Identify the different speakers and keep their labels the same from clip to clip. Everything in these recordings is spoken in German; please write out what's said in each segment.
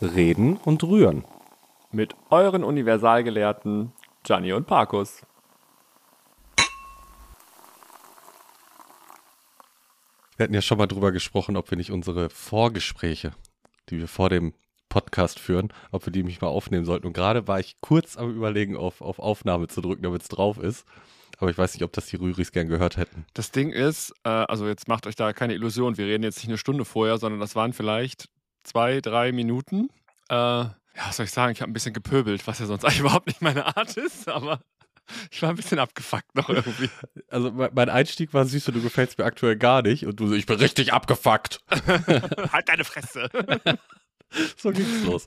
Speaker 1: Reden und Rühren.
Speaker 2: Mit euren Universalgelehrten Gianni und Parkus.
Speaker 1: Wir hatten ja schon mal drüber gesprochen, ob wir nicht unsere Vorgespräche, die wir vor dem Podcast führen, ob wir die mich mal aufnehmen sollten. Und gerade war ich kurz am Überlegen, auf, auf Aufnahme zu drücken, damit es drauf ist. Aber ich weiß nicht, ob das die Rüris gern gehört hätten.
Speaker 2: Das Ding ist, äh, also jetzt macht euch da keine Illusion, wir reden jetzt nicht eine Stunde vorher, sondern das waren vielleicht zwei, drei Minuten. Äh, ja, was soll ich sagen, ich habe ein bisschen gepöbelt, was ja sonst eigentlich überhaupt nicht meine Art ist, aber ich war ein bisschen abgefuckt noch irgendwie.
Speaker 1: Also mein Einstieg war süß und du gefällst mir aktuell gar nicht und du so, ich bin richtig abgefuckt.
Speaker 2: halt deine Fresse.
Speaker 1: so ging's los.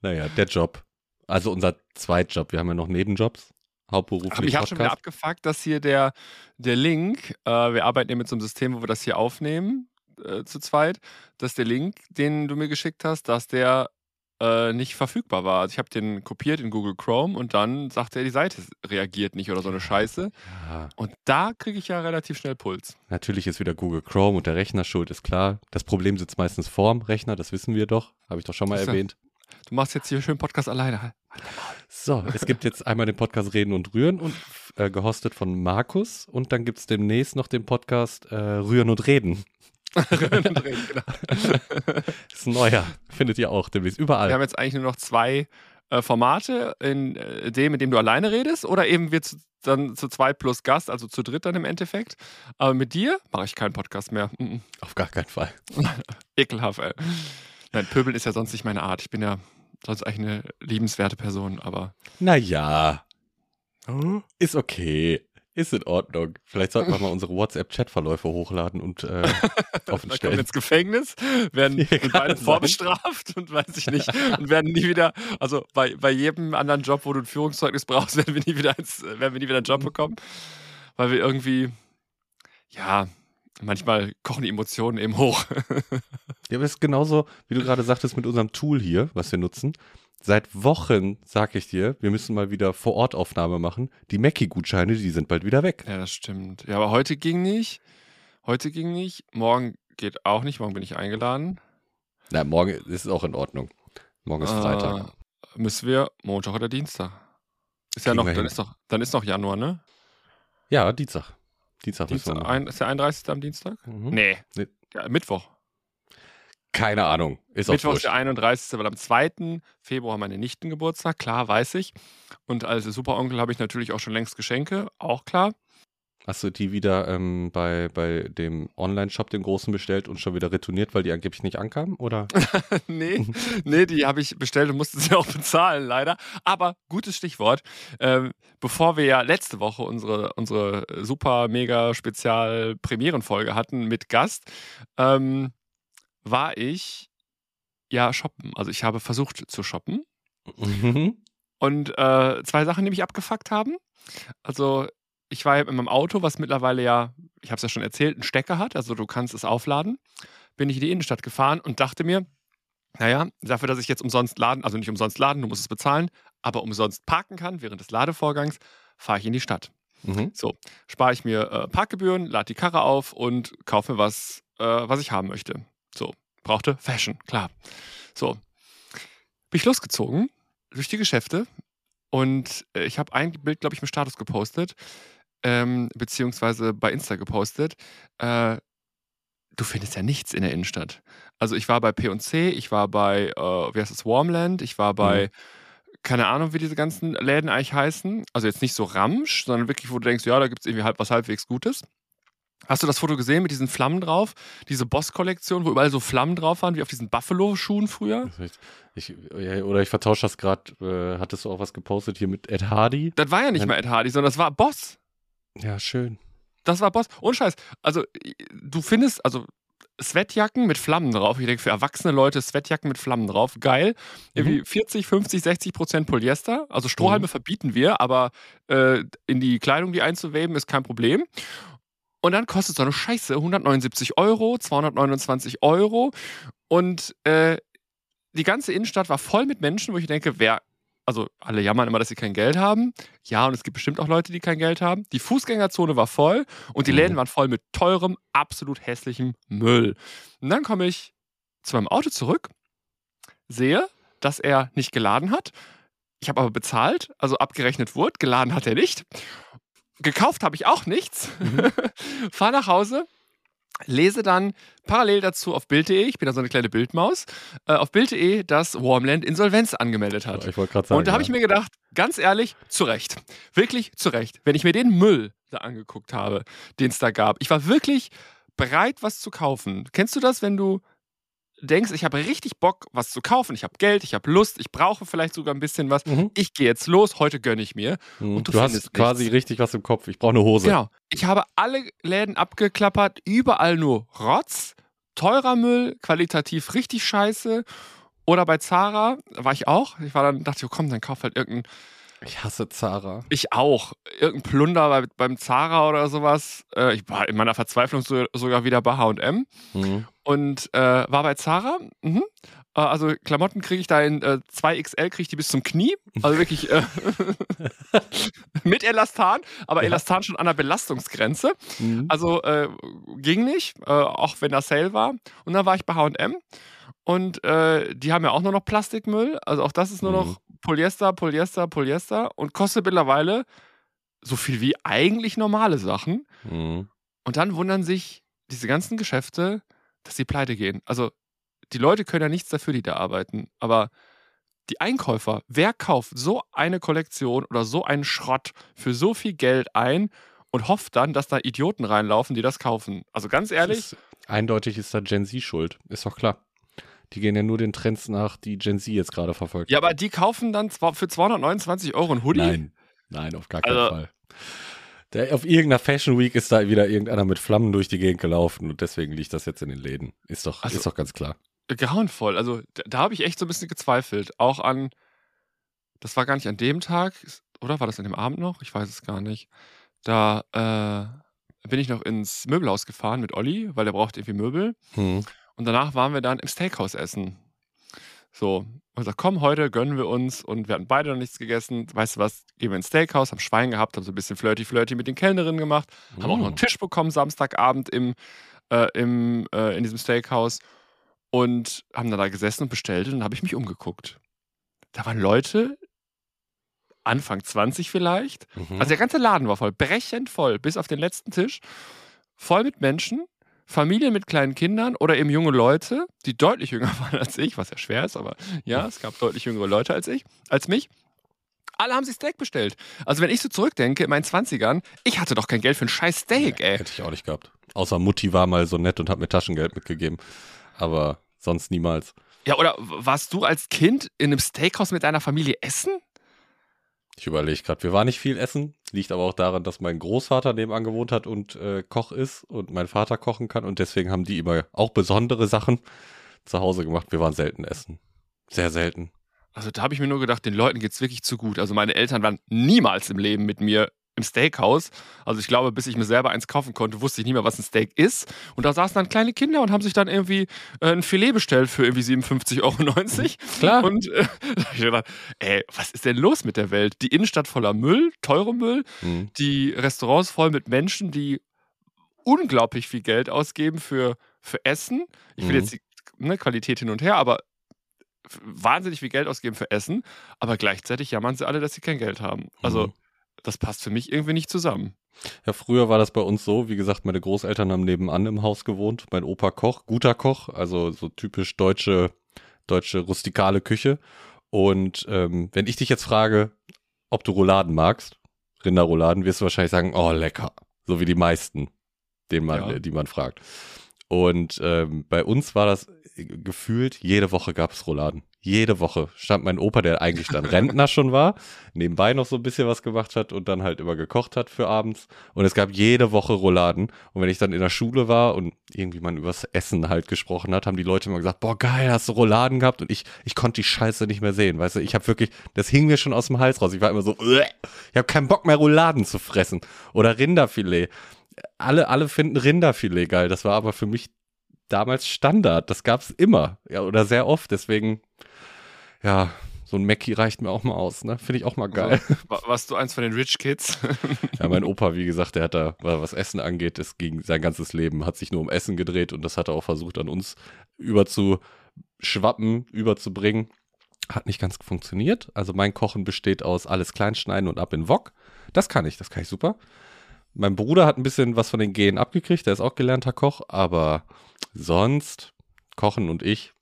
Speaker 1: Naja, der Job. Also unser Zweitjob. Wir haben ja noch Nebenjobs. Hauptberuflich.
Speaker 2: Aber ich habe schon wieder abgefuckt, dass hier der, der Link, äh, wir arbeiten ja mit so einem System, wo wir das hier aufnehmen, äh, zu zweit, dass der Link, den du mir geschickt hast, dass der äh, nicht verfügbar war. Also ich habe den kopiert in Google Chrome und dann sagte er, die Seite reagiert nicht oder so eine Scheiße. Ja. Und da kriege ich ja relativ schnell Puls.
Speaker 1: Natürlich ist wieder Google Chrome und der Rechner schuld, ist klar. Das Problem sitzt meistens vorm Rechner, das wissen wir doch. Habe ich doch schon mal erwähnt.
Speaker 2: Du machst jetzt hier schön Podcast alleine.
Speaker 1: So, es gibt jetzt einmal den Podcast Reden und Rühren und äh, gehostet von Markus und dann gibt es demnächst noch den Podcast äh, Rühren und Reden. Rühren und Reden, genau. das ist ein neuer, findet ihr auch demnächst überall.
Speaker 2: Wir haben jetzt eigentlich nur noch zwei äh, Formate, in äh, dem, in dem du alleine redest oder eben wir zu, dann zu zweit plus Gast, also zu dritt dann im Endeffekt. Aber mit dir mache ich keinen Podcast mehr.
Speaker 1: Mm Auf gar keinen Fall.
Speaker 2: Ekelhaft, ey. Nein, Pöbeln ist ja sonst nicht meine Art. Ich bin ja sonst eigentlich eine liebenswerte Person, aber.
Speaker 1: Naja. Ist okay. Ist in Ordnung. Vielleicht sollten wir mal unsere WhatsApp-Chat-Verläufe hochladen und äh, offen stellen.
Speaker 2: ins Gefängnis, werden beide vorbestraft und weiß ich nicht. Und werden nie wieder, also bei, bei jedem anderen Job, wo du ein Führungszeugnis brauchst, werden wir nie wieder, ins, werden wir nie wieder einen Job bekommen. Weil wir irgendwie, ja, manchmal kochen die Emotionen eben hoch.
Speaker 1: ja, aber es ist genauso, wie du gerade sagtest, mit unserem Tool hier, was wir nutzen. Seit Wochen sag ich dir, wir müssen mal wieder Vor-Ort-Aufnahme machen. Die Mackie-Gutscheine, die sind bald wieder weg.
Speaker 2: Ja, das stimmt. Ja, aber heute ging nicht. Heute ging nicht. Morgen geht auch nicht. Morgen bin ich eingeladen.
Speaker 1: Na, morgen ist es auch in Ordnung. Morgen ist äh, Freitag.
Speaker 2: Müssen wir Montag oder Dienstag? Ist ja noch, dann ist, noch, dann ist noch Januar, ne?
Speaker 1: Ja, Dienstag. Dienstag,
Speaker 2: Dienstag ein, Ist der 31. am Dienstag? Mhm. Nee. nee. Ja, Mittwoch.
Speaker 1: Keine Ahnung.
Speaker 2: Ist Mittwoch ist der 31. Weil am 2. Februar meine Nichten Geburtstag, klar, weiß ich. Und als Superonkel habe ich natürlich auch schon längst Geschenke, auch klar.
Speaker 1: Hast du die wieder ähm, bei, bei dem Online-Shop, den großen, bestellt und schon wieder retourniert, weil die angeblich nicht ankamen? Oder?
Speaker 2: nee, nee, die habe ich bestellt und musste sie auch bezahlen, leider. Aber gutes Stichwort. Ähm, bevor wir ja letzte Woche unsere, unsere super, mega Spezial-Premierenfolge hatten mit Gast, ähm, war ich ja shoppen. Also ich habe versucht zu shoppen. Mhm. Und äh, zwei Sachen, die mich abgefuckt haben. Also ich war ja mit meinem Auto, was mittlerweile ja, ich habe es ja schon erzählt, einen Stecker hat, also du kannst es aufladen, bin ich in die Innenstadt gefahren und dachte mir, naja, dafür, dass ich jetzt umsonst laden, also nicht umsonst laden, du musst es bezahlen, aber umsonst parken kann während des Ladevorgangs, fahre ich in die Stadt. Mhm. So, spare ich mir äh, Parkgebühren, lade die Karre auf und kaufe mir was, äh, was ich haben möchte. So, brauchte Fashion, klar. So, bin ich losgezogen durch die Geschäfte und äh, ich habe ein Bild, glaube ich, im Status gepostet ähm, beziehungsweise bei Insta gepostet. Äh, du findest ja nichts in der Innenstadt. Also ich war bei P&C, ich war bei, äh, wie heißt es, Warmland, ich war bei, mhm. keine Ahnung, wie diese ganzen Läden eigentlich heißen. Also jetzt nicht so Ramsch, sondern wirklich, wo du denkst, ja, da gibt es irgendwie halb, was halbwegs Gutes. Hast du das Foto gesehen mit diesen Flammen drauf? Diese Boss-Kollektion, wo überall so Flammen drauf waren, wie auf diesen Buffalo-Schuhen früher?
Speaker 1: Ich, oder ich vertausche das gerade, äh, hattest du auch was gepostet hier mit Ed Hardy?
Speaker 2: Das war ja nicht mal Ed Hardy, sondern das war Boss.
Speaker 1: Ja, schön.
Speaker 2: Das war Boss. Ohne Scheiß. Also, du findest, also, Sweatjacken mit Flammen drauf. Ich denke, für erwachsene Leute Sweatjacken mit Flammen drauf. Geil. Irgendwie 40, 50, 60 Prozent Polyester. Also Strohhalme
Speaker 1: Mhm.
Speaker 2: verbieten wir, aber äh, in die Kleidung die einzuweben ist kein Problem. Und dann kostet so eine Scheiße 179 Euro, 229 Euro. Und äh, die ganze Innenstadt war voll mit Menschen, wo ich denke, wer, also alle jammern immer, dass sie kein Geld haben. Ja, und es gibt bestimmt auch Leute, die kein Geld haben. Die Fußgängerzone war voll und die
Speaker 1: Mhm.
Speaker 2: Läden waren voll mit teurem, absolut hässlichem Müll. Und dann komme ich zu meinem Auto zurück, sehe, dass er nicht geladen hat. Ich habe aber bezahlt, also abgerechnet wurde. Geladen hat er nicht. Gekauft habe ich auch nichts.
Speaker 1: Mhm.
Speaker 2: Fahr nach Hause, lese dann parallel dazu auf Bild.de, ich bin da so eine kleine Bildmaus, äh, auf Bild.de, dass Warmland Insolvenz angemeldet hat.
Speaker 1: Ich wollte gerade sagen.
Speaker 2: Und da habe ich
Speaker 1: ja.
Speaker 2: mir gedacht, ganz ehrlich, zu Recht. Wirklich zu Recht. Wenn ich mir den Müll da angeguckt habe, den es da gab, ich war wirklich bereit, was zu kaufen. Kennst du das, wenn du denkst, ich habe richtig Bock, was zu kaufen, ich habe Geld, ich habe Lust, ich brauche vielleicht sogar ein bisschen was.
Speaker 1: Mhm.
Speaker 2: Ich gehe jetzt los, heute gönne ich mir.
Speaker 1: Mhm.
Speaker 2: und du
Speaker 1: Du, hast quasi
Speaker 2: nichts.
Speaker 1: richtig was im Kopf. Ich brauche eine Hose.
Speaker 2: Genau. Ich habe alle Läden abgeklappert, überall nur Rotz, teurer Müll, qualitativ richtig scheiße. Oder bei Zara war ich auch. Ich war dann, dachte ich, oh, komm, dann kauf halt irgendein,
Speaker 1: Ich hasse Zara.
Speaker 2: ich auch, irgendein Plunder bei, beim Zara oder sowas. Äh, ich war in meiner Verzweiflung so, sogar wieder bei H&M
Speaker 1: Mhm.
Speaker 2: und äh, war bei Zara. Mhm. Äh, Also Klamotten kriege ich da in äh, 2XL, kriege ich die bis zum Knie. Also wirklich äh, mit Elastan, aber
Speaker 1: Ja.
Speaker 2: Elastan schon an der Belastungsgrenze.
Speaker 1: Mhm.
Speaker 2: Also äh, ging nicht, äh, auch wenn das Sale war. Und dann war ich bei HM und die haben ja auch nur noch Plastikmüll. Also auch das ist nur
Speaker 1: Mhm.
Speaker 2: noch Polyester, Polyester, Polyester und kostet mittlerweile so viel wie eigentlich normale Sachen.
Speaker 1: Mhm.
Speaker 2: Und dann wundern sich diese ganzen Geschäfte, dass sie pleite gehen. Also die Leute können ja nichts dafür, die da arbeiten. Aber die Einkäufer, wer kauft so eine Kollektion oder so einen Schrott für so viel Geld ein und hofft dann, dass da Idioten reinlaufen, die das kaufen? Also ganz ehrlich,
Speaker 1: Ist, eindeutig ist da Gen Z schuld. Ist doch klar. Die gehen ja nur den Trends nach, die Gen Z jetzt gerade verfolgt.
Speaker 2: ja, aber die kaufen dann zwar für 229 Euro ein Hoodie.
Speaker 1: Nein, nein, auf gar keinen
Speaker 2: Also-
Speaker 1: Fall. Der, auf irgendeiner Fashion Week ist da wieder irgendeiner mit Flammen durch die Gegend gelaufen und deswegen liegt das jetzt in den Läden. Ist doch,
Speaker 2: Also-
Speaker 1: ist doch ganz klar.
Speaker 2: grauenvoll. Also da, da habe ich echt so ein bisschen gezweifelt. Auch an, das war gar nicht an dem Tag, oder war das an dem Abend noch? Ich weiß es gar nicht. Da äh, bin ich noch ins Möbelhaus gefahren mit Olli, weil der braucht irgendwie Möbel.
Speaker 1: Hm.
Speaker 2: Und danach waren wir dann im Steakhouse essen. So, und gesagt, komm, heute gönnen wir uns. Und wir hatten beide noch nichts gegessen. Weißt du was, gehen wir ins Steakhouse, haben Schwein gehabt, haben so ein bisschen flirty-flirty mit den Kellnerinnen gemacht, haben auch noch einen Tisch bekommen Samstagabend im, äh, im, äh, in diesem Steakhouse. Und haben dann da gesessen und bestellt. Und dann habe ich mich umgeguckt. Da waren Leute, Anfang 20 vielleicht,
Speaker 1: Mhm.
Speaker 2: also der ganze Laden war voll, brechend voll, bis auf den letzten Tisch, voll mit Menschen, Familien mit kleinen Kindern oder eben junge Leute, die deutlich jünger waren als ich, was ja schwer ist, aber ja, es gab deutlich jüngere Leute als ich, als mich. Alle haben sich Steak bestellt. Also wenn ich so zurückdenke, in meinen 20ern, ich hatte doch kein Geld für ein scheiß Steak, ey.
Speaker 1: Hätte ich auch nicht gehabt. Außer Mutti war mal so nett und hat mir Taschengeld mitgegeben. Aber sonst niemals.
Speaker 2: Ja, oder warst du als Kind in einem Steakhouse mit deiner Familie essen?
Speaker 1: Ich überlege gerade, wir waren nicht viel essen. Liegt aber auch daran, dass mein Großvater nebenan gewohnt hat und äh, Koch ist und mein Vater kochen kann. Und deswegen haben die immer auch besondere Sachen zu Hause gemacht. Wir waren selten essen. Sehr selten.
Speaker 2: Also da habe ich mir nur gedacht, den Leuten geht's wirklich zu gut. Also meine Eltern waren niemals im Leben mit mir im Steakhouse. Also ich glaube, bis ich mir selber eins kaufen konnte, wusste ich nicht mehr, was ein Steak ist. Und da saßen dann kleine Kinder und haben sich dann irgendwie äh, ein Filet bestellt für irgendwie 57,90 Euro.
Speaker 1: Klar.
Speaker 2: Und äh, da ich gedacht, ey, was ist denn los mit der Welt? Die Innenstadt voller Müll, teurem Müll,
Speaker 1: Mhm.
Speaker 2: die Restaurants voll mit Menschen, die unglaublich viel Geld ausgeben für, für Essen. Ich will
Speaker 1: Mhm.
Speaker 2: jetzt die ne, Qualität hin und her, aber wahnsinnig viel Geld ausgeben für Essen, aber gleichzeitig jammern sie alle, dass sie kein Geld haben. Also,
Speaker 1: Mhm.
Speaker 2: Das passt für mich irgendwie nicht zusammen.
Speaker 1: Ja, früher war das bei uns so. Wie gesagt, meine Großeltern haben nebenan im Haus gewohnt. Mein Opa Koch, guter Koch, also so typisch deutsche, deutsche rustikale Küche. Und ähm, wenn ich dich jetzt frage, ob du Rouladen magst, Rinderrouladen, wirst du wahrscheinlich sagen, oh, lecker. So wie die meisten, den man,
Speaker 2: Ja.
Speaker 1: äh, die man fragt. Und ähm, bei uns war das gefühlt, jede Woche gab es Rouladen. Jede Woche stand mein Opa, der eigentlich dann Rentner schon war, nebenbei noch so ein bisschen was gemacht hat und dann halt immer gekocht hat für abends. Und es gab jede Woche Rouladen. Und wenn ich dann in der Schule war und irgendwie man übers Essen halt gesprochen hat, haben die Leute immer gesagt, boah, geil, hast du Rouladen gehabt? Und ich, ich konnte die Scheiße nicht mehr sehen. Weißt du, ich habe wirklich, das hing mir schon aus dem Hals raus. Ich war immer so, ich habe keinen Bock mehr Rouladen zu fressen. Oder Rinderfilet. Alle, alle finden Rinderfilet geil. Das war aber für mich damals Standard. Das gab es immer. Ja, oder sehr oft. Deswegen, ja, so ein Mackie reicht mir auch mal aus, ne? Finde ich auch mal geil.
Speaker 2: Also, warst du eins von den Rich Kids?
Speaker 1: ja, mein Opa, wie gesagt, der hat da, was Essen angeht, es ging sein ganzes Leben, hat sich nur um Essen gedreht und das hat er auch versucht, an uns überzuschwappen, überzubringen. Hat nicht ganz funktioniert. Also mein Kochen besteht aus alles kleinschneiden und ab in Wok. Das kann ich, das kann ich super. Mein Bruder hat ein bisschen was von den Genen abgekriegt, der ist auch gelernter Koch, aber sonst Kochen und ich.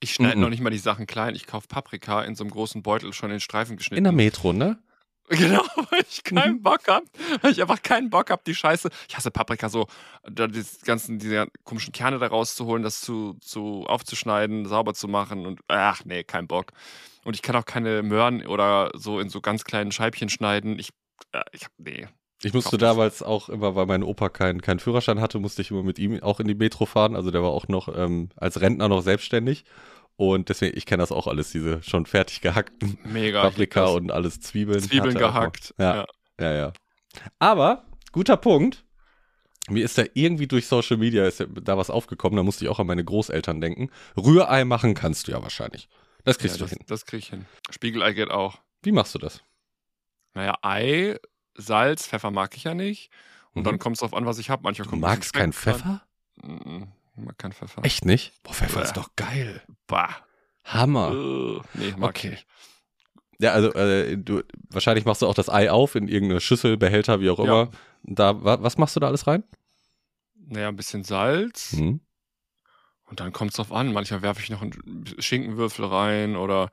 Speaker 2: Ich schneide mm -mm. noch nicht mal die Sachen klein. Ich kaufe Paprika in so einem großen Beutel schon in Streifen geschnitten.
Speaker 1: In der Metro, ne?
Speaker 2: Genau, weil ich keinen mhm. Bock habe. Weil ich einfach keinen Bock habe, die Scheiße. Ich hasse Paprika so, da die ganzen, diese komischen Kerne da rauszuholen, das zu, zu aufzuschneiden, sauber zu machen und ach nee, kein Bock. Und ich kann auch keine Möhren oder so in so ganz kleinen Scheibchen schneiden. Ich, äh, ich hab, nee,
Speaker 1: ich musste damals auch immer, weil mein Opa keinen kein Führerschein hatte, musste ich immer mit ihm auch in die Metro fahren. Also der war auch noch ähm, als Rentner noch selbstständig. Und deswegen, ich kenne das auch alles, diese schon fertig gehackten
Speaker 2: Mega,
Speaker 1: Paprika und alles Zwiebeln.
Speaker 2: Zwiebeln gehackt.
Speaker 1: Ja, ja, ja, ja. Aber, guter Punkt. Mir ist da irgendwie durch Social Media ist da was aufgekommen, da musste ich auch an meine Großeltern denken. Rührei machen kannst du ja wahrscheinlich. Das kriegst ja,
Speaker 2: du
Speaker 1: hin.
Speaker 2: Das krieg ich hin. Spiegelei geht auch.
Speaker 1: Wie machst du das?
Speaker 2: Naja, Ei Salz, Pfeffer mag ich ja nicht. Und mhm. dann kommt es drauf an, was ich habe. Manchmal
Speaker 1: du magst keinen Pfeffer?
Speaker 2: Mhm. Ich mag keinen Pfeffer.
Speaker 1: Echt nicht? Boah, Pfeffer Bäh. ist doch geil.
Speaker 2: Bah.
Speaker 1: Hammer.
Speaker 2: Uh, nee, mag okay. ich nicht.
Speaker 1: Ja, also äh, du, wahrscheinlich machst du auch das Ei auf in irgendeine Schüssel, Behälter, wie auch immer. Ja. Da, wa, was machst du da alles rein?
Speaker 2: Naja, ein bisschen Salz. Mhm. Und dann kommt es drauf an. Manchmal werfe ich noch einen Schinkenwürfel rein oder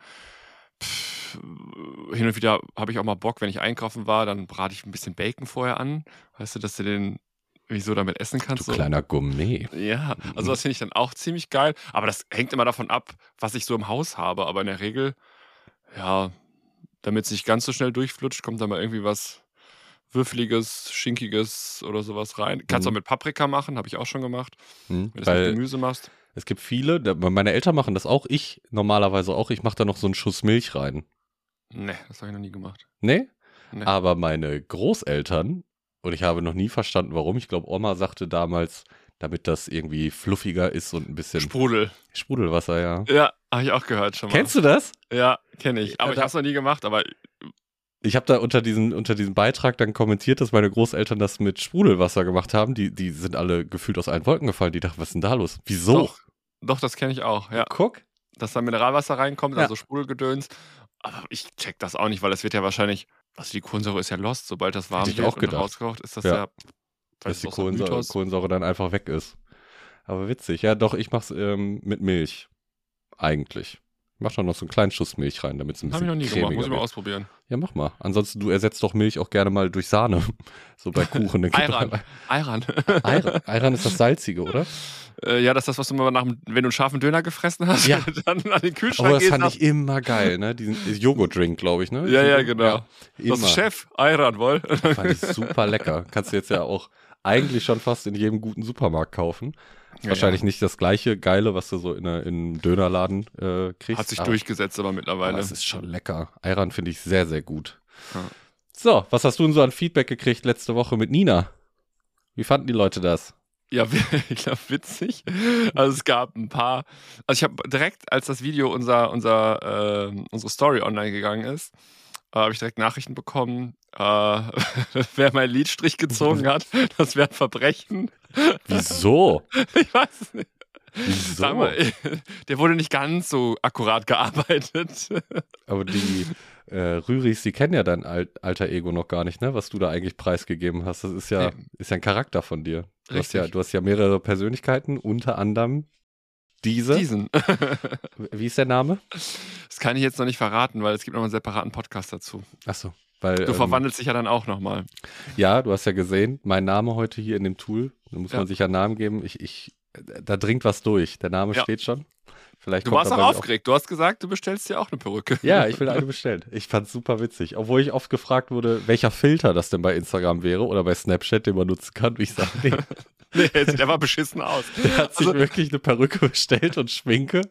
Speaker 2: pff, hin und wieder habe ich auch mal Bock, wenn ich einkaufen war, dann brate ich ein bisschen Bacon vorher an. Weißt du, dass du den wieso damit essen kannst.
Speaker 1: Du so. kleiner Gourmet.
Speaker 2: Ja, also mhm. das finde ich dann auch ziemlich geil. Aber das hängt immer davon ab, was ich so im Haus habe. Aber in der Regel, ja, damit es nicht ganz so schnell durchflutscht, kommt da mal irgendwie was Würfeliges, Schinkiges oder sowas rein. Kannst mhm. auch mit Paprika machen, habe ich auch schon gemacht. Mhm, wenn du mit Gemüse machst.
Speaker 1: Es gibt viele, meine Eltern machen das auch, ich normalerweise auch, ich mache da noch so einen Schuss Milch rein.
Speaker 2: Nee, das habe ich noch nie gemacht.
Speaker 1: Nee? nee? Aber meine Großeltern, und ich habe noch nie verstanden, warum, ich glaube, Oma sagte damals, damit das irgendwie fluffiger ist und ein bisschen.
Speaker 2: Sprudel.
Speaker 1: Sprudelwasser, ja.
Speaker 2: Ja, habe ich auch gehört schon
Speaker 1: mal. Kennst du das?
Speaker 2: Ja, kenne ich. Aber ja, ich habe es noch nie gemacht, aber.
Speaker 1: Ich habe da unter diesen, unter diesem Beitrag dann kommentiert, dass meine Großeltern das mit Sprudelwasser gemacht haben. Die, die sind alle gefühlt aus allen Wolken gefallen. Die dachten, was ist denn da los? Wieso?
Speaker 2: Doch, doch das kenne ich auch, ja.
Speaker 1: Guck.
Speaker 2: Dass da Mineralwasser reinkommt, ja. also Sprudelgedöns. Aber ich check das auch nicht, weil das wird ja wahrscheinlich, also die Kohlensäure ist ja lost, sobald das warm
Speaker 1: wird auch und
Speaker 2: rausgekocht, ist das ja, ja
Speaker 1: dass die Kohlensäure, Kohlensäure, dann einfach weg ist. Aber witzig. Ja, doch, ich mach's ähm, mit Milch. Eigentlich. Mach doch noch so einen kleinen Schuss Milch rein, damit es ein bisschen
Speaker 2: Hab ich noch nie gemacht, muss ich mal ausprobieren.
Speaker 1: Ja, mach mal. Ansonsten, du ersetzt doch Milch auch gerne mal durch Sahne. So bei Kuchen.
Speaker 2: Ayran. Ayran.
Speaker 1: Ayran ist das Salzige, oder?
Speaker 2: Äh, ja, das ist das, was du mal nach, wenn du einen scharfen Döner gefressen hast,
Speaker 1: ja.
Speaker 2: dann an den Kühlschrank
Speaker 1: Oh, das fand ich immer geil, ne? Diesen Joghurt-Drink, glaube ich, ne?
Speaker 2: Ja, ja, genau. Ja, das ist Chef, Ayran, wohl.
Speaker 1: Fand ich super lecker. Kannst du jetzt ja auch eigentlich schon fast in jedem guten Supermarkt kaufen. Ja, Wahrscheinlich ja. nicht das gleiche Geile, was du so in, einem Dönerladen äh, kriegst.
Speaker 2: Hat sich aber, durchgesetzt, aber mittlerweile.
Speaker 1: Das ist schon lecker. Ayran finde ich sehr, sehr gut. Ja. So, was hast du denn so an Feedback gekriegt letzte Woche mit Nina? Wie fanden die Leute das?
Speaker 2: Ja, ich glaube, witzig. Also es gab ein paar. Also ich habe direkt, als das Video unser, unser, äh, unsere Story online gegangen ist, äh, habe ich direkt Nachrichten bekommen, äh, wer mein Liedstrich gezogen hat, das wäre ein Verbrechen.
Speaker 1: Wieso?
Speaker 2: Ich weiß es nicht. Wieso? Mal, der wurde nicht ganz so akkurat gearbeitet.
Speaker 1: Aber die äh, Rüris, die kennen ja dein alter Ego noch gar nicht, ne? Was du da eigentlich preisgegeben hast. Das ist ja, nee. ist ja ein Charakter von dir. Du hast, ja, du hast ja mehrere Persönlichkeiten, unter anderem diese.
Speaker 2: Diesen.
Speaker 1: Wie ist der Name?
Speaker 2: Das kann ich jetzt noch nicht verraten, weil es gibt noch einen separaten Podcast dazu.
Speaker 1: Ach so. Weil,
Speaker 2: du ähm, verwandelst dich ja dann auch nochmal.
Speaker 1: Ja, du hast ja gesehen, mein Name heute hier in dem Tool, da muss ja. man sich ja einen Namen geben. Ich, ich da dringt was durch. Der Name
Speaker 2: Ja.
Speaker 1: steht schon. Vielleicht
Speaker 2: Du warst auch aufgeregt. Du hast gesagt, du bestellst dir auch eine Perücke.
Speaker 1: Ja, ich will eine bestellen. Ich fand's super witzig. Obwohl ich oft gefragt wurde, welcher Filter das denn bei Instagram wäre oder bei Snapchat, den man nutzen kann. Und ich sage, nee,
Speaker 2: Nee, der sieht einfach beschissen aus.
Speaker 1: der hat sich
Speaker 2: Also-
Speaker 1: wirklich eine Perücke bestellt und Schminke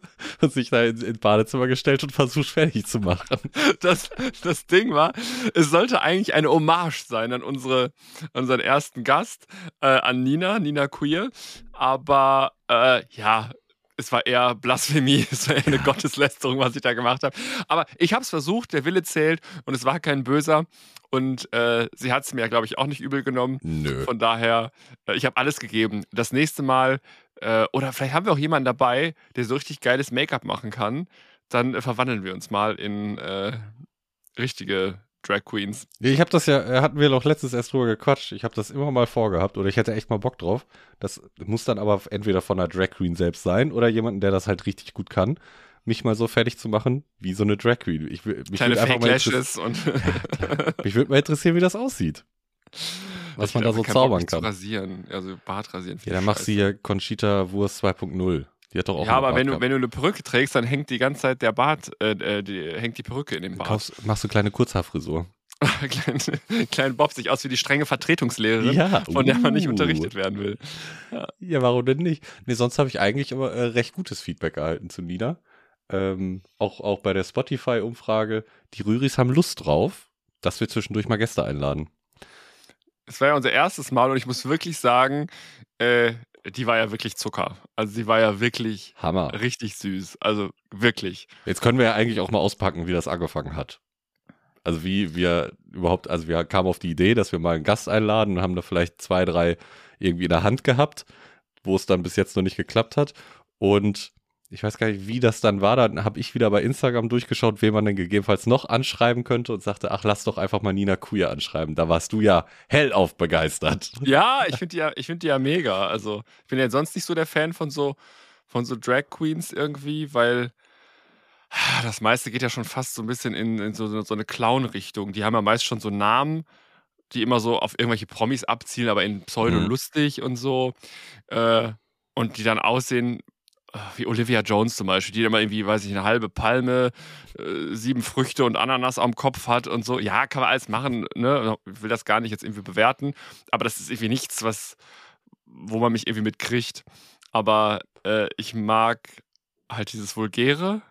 Speaker 1: und sich da ins ins Badezimmer gestellt und versucht fertig zu machen.
Speaker 2: Das, das Ding war, es sollte eigentlich eine Hommage sein an unsere, unseren ersten Gast, äh, an Nina, Nina Queer. Aber äh, ja, es war eher Blasphemie, es war eher eine Gotteslästerung, was ich da gemacht habe. Aber ich habe es versucht, der Wille zählt und es war kein Böser. Und äh, sie hat es mir, glaube ich, auch nicht übel genommen.
Speaker 1: Nö.
Speaker 2: Von daher, äh, ich habe alles gegeben. Das nächste Mal, äh, oder vielleicht haben wir auch jemanden dabei, der so richtig geiles Make-up machen kann. Dann äh, verwandeln wir uns mal in äh, richtige Drag Queens.
Speaker 1: Ich habe das ja, äh, hatten wir doch letztes erst drüber gequatscht. Ich habe das immer mal vorgehabt oder ich hätte echt mal Bock drauf. Das muss dann aber entweder von einer Drag Queen selbst sein oder jemanden, der das halt richtig gut kann, mich mal so fertig zu machen wie so eine Drag Queen. Ich, mich
Speaker 2: Kleine Fake Lashes und
Speaker 1: mich würde mal interessieren, wie das aussieht. Was
Speaker 2: Ich
Speaker 1: man da so zaubern kann.
Speaker 2: rasieren, also Bart rasieren.
Speaker 1: Ja, dann du
Speaker 2: scheiße.
Speaker 1: hier Conchita Wurst 2.0. Die hat doch auch
Speaker 2: Ja, aber wenn du, wenn du eine Perücke trägst, dann hängt die ganze Zeit der Bart, äh, äh, die, hängt die Perücke in dem. Bart.
Speaker 1: Kaufst, machst du kleine Kurzhaarfrisur.
Speaker 2: Kleine, kleine Bob sieht aus wie die strenge Vertretungslehrerin,
Speaker 1: Ja,
Speaker 2: von der man nicht
Speaker 1: uh.
Speaker 2: unterrichtet werden will.
Speaker 1: Ja, warum denn nicht? Nee, sonst habe ich eigentlich aber äh, recht gutes Feedback erhalten zu Nina. Ähm, auch, auch bei der Spotify-Umfrage. Die Rüris haben Lust drauf, dass wir zwischendurch mal Gäste einladen.
Speaker 2: Es war ja unser erstes Mal und ich muss wirklich sagen, äh, die war ja wirklich Zucker. Also sie war ja wirklich
Speaker 1: Hammer.
Speaker 2: richtig süß. Also wirklich.
Speaker 1: Jetzt können wir ja eigentlich auch mal auspacken, wie das angefangen hat. Also wie wir überhaupt, also wir kamen auf die Idee, dass wir mal einen Gast einladen und haben da vielleicht zwei, drei irgendwie in der Hand gehabt, wo es dann bis jetzt noch nicht geklappt hat. Und ich weiß gar nicht, wie das dann war. Dann habe ich wieder bei Instagram durchgeschaut, wen man denn gegebenenfalls noch anschreiben könnte und sagte, ach, lass doch einfach mal Nina Queer anschreiben. Da warst du ja hellauf begeistert.
Speaker 2: Ja, ich finde die, ja, ich find die ja mega. Also ich bin ja sonst nicht so der Fan von so, von so Drag Queens irgendwie, weil ah, das meiste geht ja schon fast so ein bisschen in, in so, so eine Clown-Richtung. Die haben ja meist schon so Namen, die immer so auf irgendwelche Promis abzielen, aber in pseudo-lustig und so. Äh, und die dann aussehen wie Olivia Jones zum Beispiel, die mal irgendwie, weiß ich, eine halbe Palme, äh, sieben Früchte und Ananas am Kopf hat und so. Ja, kann man alles machen, ne? Ich will das gar nicht jetzt irgendwie bewerten, aber das ist irgendwie nichts, was, wo man mich irgendwie mitkriegt. Aber äh, ich mag halt dieses Vulgäre,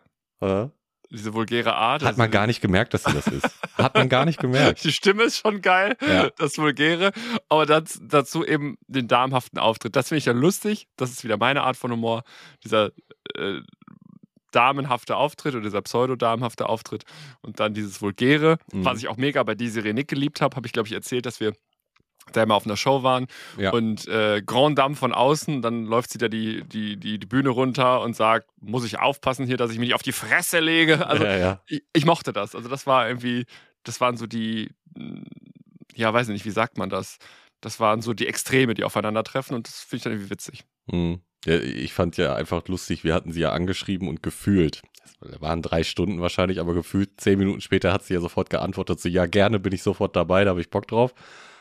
Speaker 1: Äh?
Speaker 2: Diese vulgäre Art.
Speaker 1: Hat man gar nicht gemerkt, dass sie das ist. Hat man gar nicht gemerkt.
Speaker 2: Die Stimme ist schon geil,
Speaker 1: Ja.
Speaker 2: das Vulgäre, aber das, dazu eben den damenhaften Auftritt. Das finde ich dann lustig. Das ist wieder meine Art von Humor. Dieser äh, damenhafte Auftritt oder dieser pseudo-damenhafte Auftritt und dann dieses Vulgäre,
Speaker 1: Mhm.
Speaker 2: was ich auch mega bei Desiree Nick geliebt habe, habe ich glaube ich erzählt, dass wir da immer auf einer Show waren
Speaker 1: Ja.
Speaker 2: und äh, Grand Dame von außen, dann läuft sie da die, die, die, die Bühne runter und sagt, muss ich aufpassen hier, dass ich mich nicht auf die Fresse lege. Also
Speaker 1: ja, ja.
Speaker 2: ich, ich mochte das. Also das war irgendwie, das waren so die, mh, ja, weiß ich nicht, wie sagt man das? Das waren so die Extreme, die aufeinandertreffen und das finde ich dann irgendwie witzig.
Speaker 1: Mhm. Ich fand ja einfach lustig, wir hatten sie ja angeschrieben und gefühlt. Das waren drei Stunden wahrscheinlich, aber gefühlt zehn Minuten später hat sie ja sofort geantwortet, so ja, gerne bin ich sofort dabei, da habe ich Bock drauf.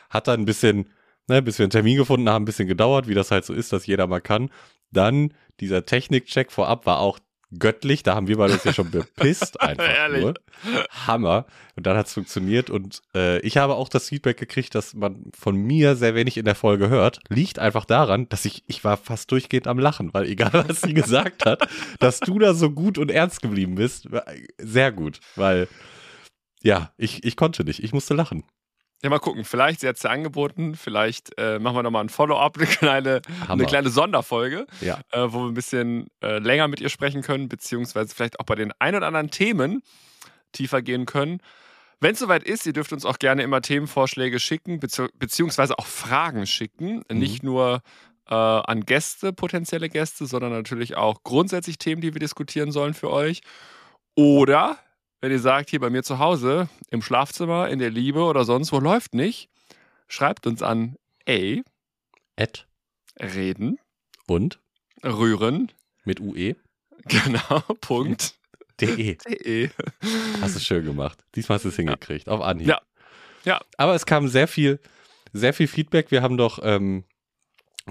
Speaker 1: Hat dann ein bisschen, ne, bis wir einen Termin gefunden haben, ein bisschen gedauert, wie das halt so ist, dass jeder mal kann. Dann dieser Technikcheck vorab war auch göttlich, da haben wir beide uns ja schon bepisst einfach
Speaker 2: Ehrlich?
Speaker 1: nur. Hammer. Und dann hat es funktioniert und äh, ich habe auch das Feedback gekriegt, dass man von mir sehr wenig in der Folge hört. Liegt einfach daran, dass ich, ich war fast durchgehend am Lachen, weil egal was sie gesagt hat, dass du da so gut und ernst geblieben bist, war sehr gut, weil ja, ich, ich konnte nicht, ich musste lachen.
Speaker 2: Ja, mal gucken. Vielleicht, sie hat es ja angeboten, vielleicht äh, machen wir nochmal ein Follow-up, eine kleine,
Speaker 1: Hammer.
Speaker 2: eine kleine Sonderfolge,
Speaker 1: Ja.
Speaker 2: äh, wo wir ein bisschen äh, länger mit ihr sprechen können, beziehungsweise vielleicht auch bei den ein oder anderen Themen tiefer gehen können. Wenn es soweit ist, ihr dürft uns auch gerne immer Themenvorschläge schicken, bezieh beziehungsweise auch Fragen schicken.
Speaker 1: Mhm.
Speaker 2: Nicht nur äh, an Gäste, potenzielle Gäste, sondern natürlich auch grundsätzlich Themen, die wir diskutieren sollen für euch. Oder wenn ihr sagt, hier bei mir zu Hause, im Schlafzimmer, in der Liebe oder sonst wo läuft nicht, schreibt uns an ey,
Speaker 1: Ed
Speaker 2: reden,
Speaker 1: und
Speaker 2: rühren,
Speaker 1: mit UE.
Speaker 2: genau, Punkt.
Speaker 1: De.
Speaker 2: De.
Speaker 1: Hast du schön gemacht. Diesmal hast du es hingekriegt, auf Anhieb.
Speaker 2: Ja. Ja.
Speaker 1: Aber es kam sehr viel, sehr viel Feedback. Wir haben doch ähm,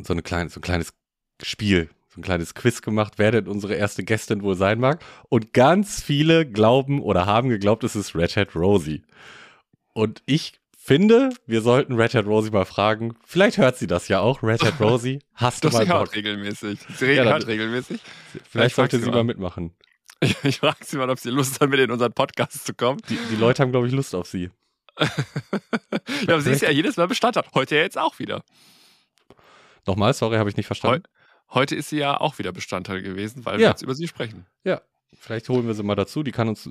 Speaker 1: so, eine kleine, so ein kleines Spiel so ein kleines Quiz gemacht, wer denn unsere erste Gästin wohl sein mag. Und ganz viele glauben oder haben geglaubt, es ist Red Hat Rosie. Und ich finde, wir sollten Red Hat Rosie mal fragen. Vielleicht hört sie das ja auch. Red Hat Rosie, hast du mal
Speaker 2: sie
Speaker 1: Bock?
Speaker 2: hört regelmäßig. Sie
Speaker 1: Ja,
Speaker 2: hört regelmäßig.
Speaker 1: Vielleicht
Speaker 2: ich
Speaker 1: sollte
Speaker 2: sie mal.
Speaker 1: mal mitmachen.
Speaker 2: Ich, ich frage sie mal, ob sie Lust hat, mit in unseren Podcast zu kommen.
Speaker 1: Die, die Leute haben, glaube ich, Lust auf sie.
Speaker 2: Ja, aber sie ist ja jedes Mal Bestandteil. Heute ja jetzt auch wieder.
Speaker 1: Nochmal, sorry, habe ich nicht verstanden.
Speaker 2: Heute ist sie ja auch wieder Bestandteil gewesen, weil
Speaker 1: Ja.
Speaker 2: wir jetzt über sie sprechen.
Speaker 1: Vielleicht holen wir sie mal dazu. Die kann uns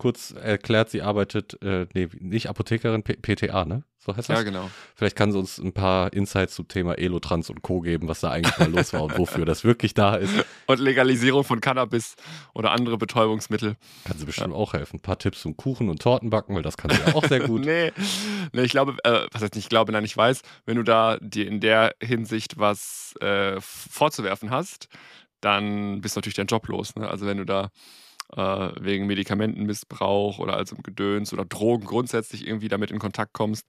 Speaker 1: kurz erklärt, sie arbeitet, äh, nee, nicht Apothekerin, P PTA, ne? So heißt das?
Speaker 2: Ja, genau.
Speaker 1: Vielleicht kann sie uns ein paar Insights zum Thema Elotrans und Co. geben, was da eigentlich mal los war und wofür das wirklich da ist.
Speaker 2: Und Legalisierung von Cannabis oder andere Betäubungsmittel.
Speaker 1: Kann sie bestimmt auch helfen. Ein paar Tipps zum Kuchen und Torten backen, weil das kann sie ja auch sehr gut.
Speaker 2: Nee, nee, ich glaube, äh, was heißt nicht, ich glaube, nein, ich weiß, wenn du da dir in der Hinsicht was äh, vorzuwerfen hast, dann bist natürlich dein Job los. Ne? Also wenn du da äh, wegen Medikamentenmissbrauch oder also Gedöns oder Drogen grundsätzlich irgendwie damit in Kontakt kommst,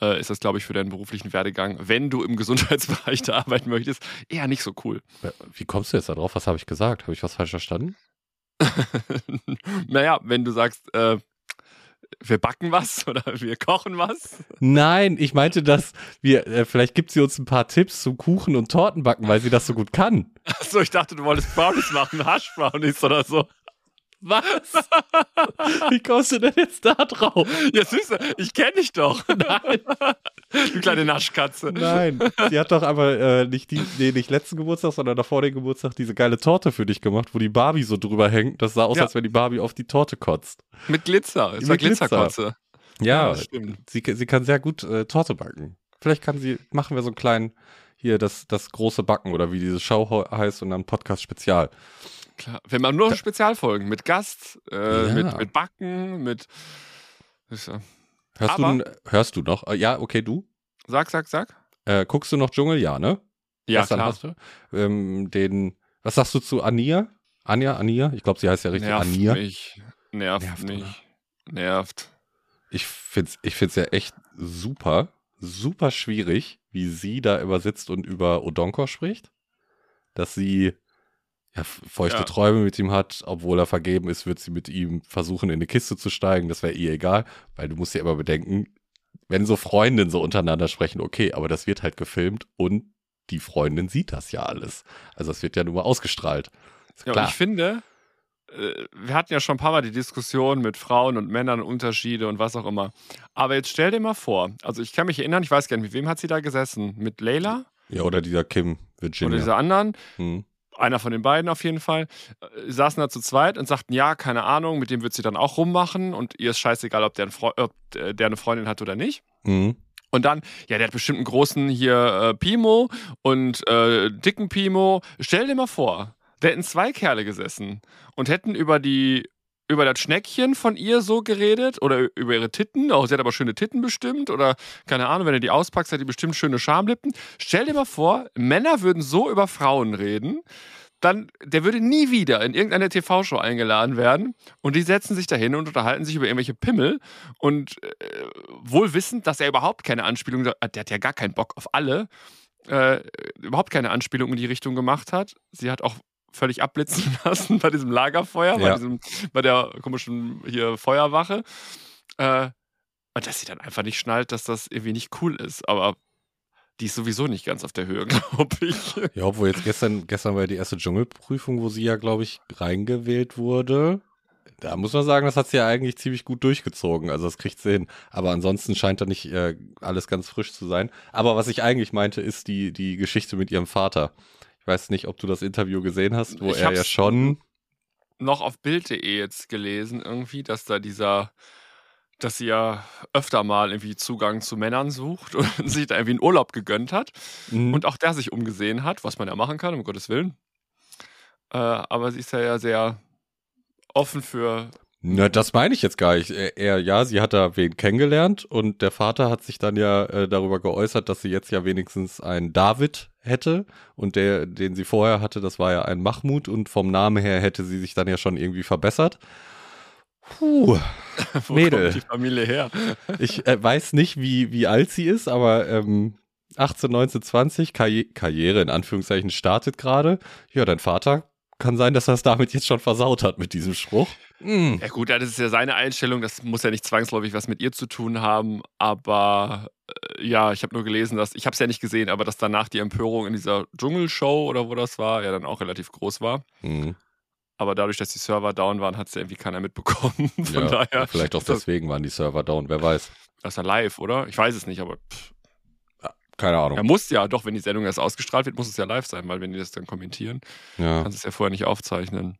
Speaker 2: äh, ist das, glaube ich, für deinen beruflichen Werdegang, wenn du im Gesundheitsbereich da arbeiten möchtest, eher nicht so cool.
Speaker 1: Wie kommst du jetzt da drauf? Was habe ich gesagt? Habe ich was falsch verstanden?
Speaker 2: naja, wenn du sagst, äh, wir backen was oder wir kochen was.
Speaker 1: Nein, ich meinte, dass wir, äh, vielleicht gibt sie uns ein paar Tipps zum Kuchen und Tortenbacken, weil sie das so gut kann.
Speaker 2: Achso, ich dachte, du wolltest Brownies machen, Hash-Brownies oder so.
Speaker 1: Was? Wie kommst du denn jetzt da drauf?
Speaker 2: Ja, Süße, ich kenne dich doch. Nein. Du kleine Naschkatze.
Speaker 1: Nein, sie hat doch aber äh, nicht, die, nee, nicht letzten Geburtstag, sondern davor den Geburtstag diese geile Torte für dich gemacht, wo die Barbie so drüber hängt. Das sah aus,
Speaker 2: Ja.
Speaker 1: als wenn die Barbie auf die Torte kotzt.
Speaker 2: Mit Glitzer. Es
Speaker 1: Mit
Speaker 2: war
Speaker 1: Glitzer.
Speaker 2: Glitzerkotze.
Speaker 1: Ja,
Speaker 2: das stimmt.
Speaker 1: sie, sie kann sehr gut äh, Torte backen. Vielleicht kann sie, machen wir so einen kleinen, hier das, das große Backen oder wie diese Show he- heißt und dann Podcast Spezial.
Speaker 2: Klar. Wenn man nur Spezialfolgen mit Gast, äh,
Speaker 1: Ja.
Speaker 2: mit, mit Backen, mit. Ist ja-
Speaker 1: Hörst,
Speaker 2: Aber-
Speaker 1: du, hörst du noch? Äh, ja, okay, du?
Speaker 2: Sag, sag, sag.
Speaker 1: Äh, guckst du noch Dschungel? Ja, ne?
Speaker 2: Ja,
Speaker 1: Gestern
Speaker 2: klar.
Speaker 1: hast du. Ähm, den, was sagst du zu Ania? Anja, Ania? Ich glaube, sie heißt ja richtig
Speaker 2: Nervt
Speaker 1: Ania.
Speaker 2: mich. Nervt,
Speaker 1: Nervt,
Speaker 2: mich.
Speaker 1: oder?
Speaker 2: Nervt.
Speaker 1: Ich finde es ich find's ja echt super, super schwierig, wie sie da übersitzt und über Odonkor spricht. Dass sie ja, feuchte
Speaker 2: Ja.
Speaker 1: Träume mit ihm hat, obwohl er vergeben ist, wird sie mit ihm versuchen, in eine Kiste zu steigen. Das wäre ihr egal, weil du musst ja immer bedenken, wenn so Freundinnen so untereinander sprechen, okay, aber das wird halt gefilmt und die Freundin sieht das ja alles. Also es wird ja nur mal ausgestrahlt.
Speaker 2: Ja,
Speaker 1: klar.
Speaker 2: ich finde, äh, wir hatten ja schon ein paar Mal die Diskussion mit Frauen und Männern, Unterschiede und was auch immer. Aber jetzt stell dir mal vor, also ich kann mich erinnern, ich weiß gar nicht, mit wem hat sie da gesessen? Mit Leila
Speaker 1: ja, oder dieser Kim Virginia.
Speaker 2: oder dieser anderen?
Speaker 1: hm.
Speaker 2: Einer von den beiden auf jeden Fall. Äh, saßen da zu zweit und sagten, ja, keine Ahnung, mit dem wird sie dann auch rummachen und ihr ist scheißegal, ob der, Freu- ob äh, der eine Freundin hat oder nicht.
Speaker 1: Hm.
Speaker 2: Und dann, ja, der hat bestimmt einen großen hier äh, Pimo und äh, dicken Pimo. Stell dir mal vor, da hätten zwei Kerle gesessen und hätten über die über das Schneckchen von ihr so geredet oder über ihre Titten. Oh, sie hat aber schöne Titten bestimmt oder keine Ahnung, wenn du die auspackst, hat die bestimmt schöne Schamlippen. Stell dir mal vor, Männer würden so über Frauen reden, dann der würde nie wieder in irgendeine TV-Show eingeladen werden und die setzen sich dahin und unterhalten sich über irgendwelche Pimmel und äh, wohl wissend, dass er überhaupt keine Anspielung, der hat ja gar keinen Bock auf alle, äh, überhaupt keine Anspielung in die Richtung gemacht hat. Sie hat auch völlig abblitzen lassen bei diesem Lagerfeuer, bei,
Speaker 1: Ja.
Speaker 2: diesem, bei der komischen hier Feuerwache. Äh, und dass sie dann einfach nicht schnallt, dass das irgendwie nicht cool ist. Aber die ist sowieso nicht ganz auf der Höhe, glaube ich.
Speaker 1: Ja, obwohl jetzt gestern, gestern war ja die erste Dschungelprüfung, wo sie ja, glaube ich, reingewählt wurde. Da muss man sagen, das hat sie ja eigentlich ziemlich gut durchgezogen. Also das kriegt sie hin. Aber ansonsten scheint da nicht äh, alles ganz frisch zu sein. Aber was ich eigentlich meinte, ist die, die Geschichte mit ihrem Vater. Ich weiß nicht, ob du das Interview gesehen hast, wo
Speaker 2: Ich
Speaker 1: er ja schon.
Speaker 2: noch auf Bild.de jetzt gelesen, irgendwie, dass da dieser, dass sie ja öfter mal irgendwie Zugang zu Männern sucht und sich da irgendwie einen Urlaub gegönnt hat
Speaker 1: Mhm.
Speaker 2: und auch der sich umgesehen hat, was man ja machen kann, um Gottes Willen. Äh, aber sie ist ja, ja sehr offen für.
Speaker 1: Na, das meine ich jetzt gar nicht. Er, er, ja, sie hat da wen kennengelernt und der Vater hat sich dann ja äh, darüber geäußert, dass sie jetzt ja wenigstens einen David hätte und der, den sie vorher hatte, das war ja ein Mahmoud und vom Namen her hätte sie sich dann ja schon irgendwie verbessert. Puh,
Speaker 2: Wo
Speaker 1: Mädel.
Speaker 2: kommt die Familie her?
Speaker 1: ich äh, weiß nicht, wie, wie alt sie ist, aber ähm, 18, 19, 20, Karri Karriere in Anführungszeichen startet gerade. Ja, dein Vater kann sein, dass er es damit jetzt schon versaut hat mit diesem Spruch.
Speaker 2: Mm. Ja gut, das ist ja seine Einstellung, das muss ja nicht zwangsläufig was mit ihr zu tun haben, aber äh, ja, ich habe nur gelesen, dass, ich habe es ja nicht gesehen, aber dass danach die Empörung in dieser Dschungelshow oder wo das war, ja dann auch relativ groß war.
Speaker 1: Mm.
Speaker 2: Aber dadurch, dass die Server down waren, hat es ja irgendwie keiner mitbekommen. Von
Speaker 1: ja,
Speaker 2: daher.
Speaker 1: Vielleicht auch deswegen waren die Server down, wer weiß.
Speaker 2: Das ist ja live, oder? Ich weiß es nicht, aber pff,
Speaker 1: keine Ahnung.
Speaker 2: Er muss ja, doch, wenn die Sendung erst ausgestrahlt wird, muss es ja live sein, weil wenn die das dann kommentieren,
Speaker 1: ja.
Speaker 2: kannst du es ja vorher nicht aufzeichnen.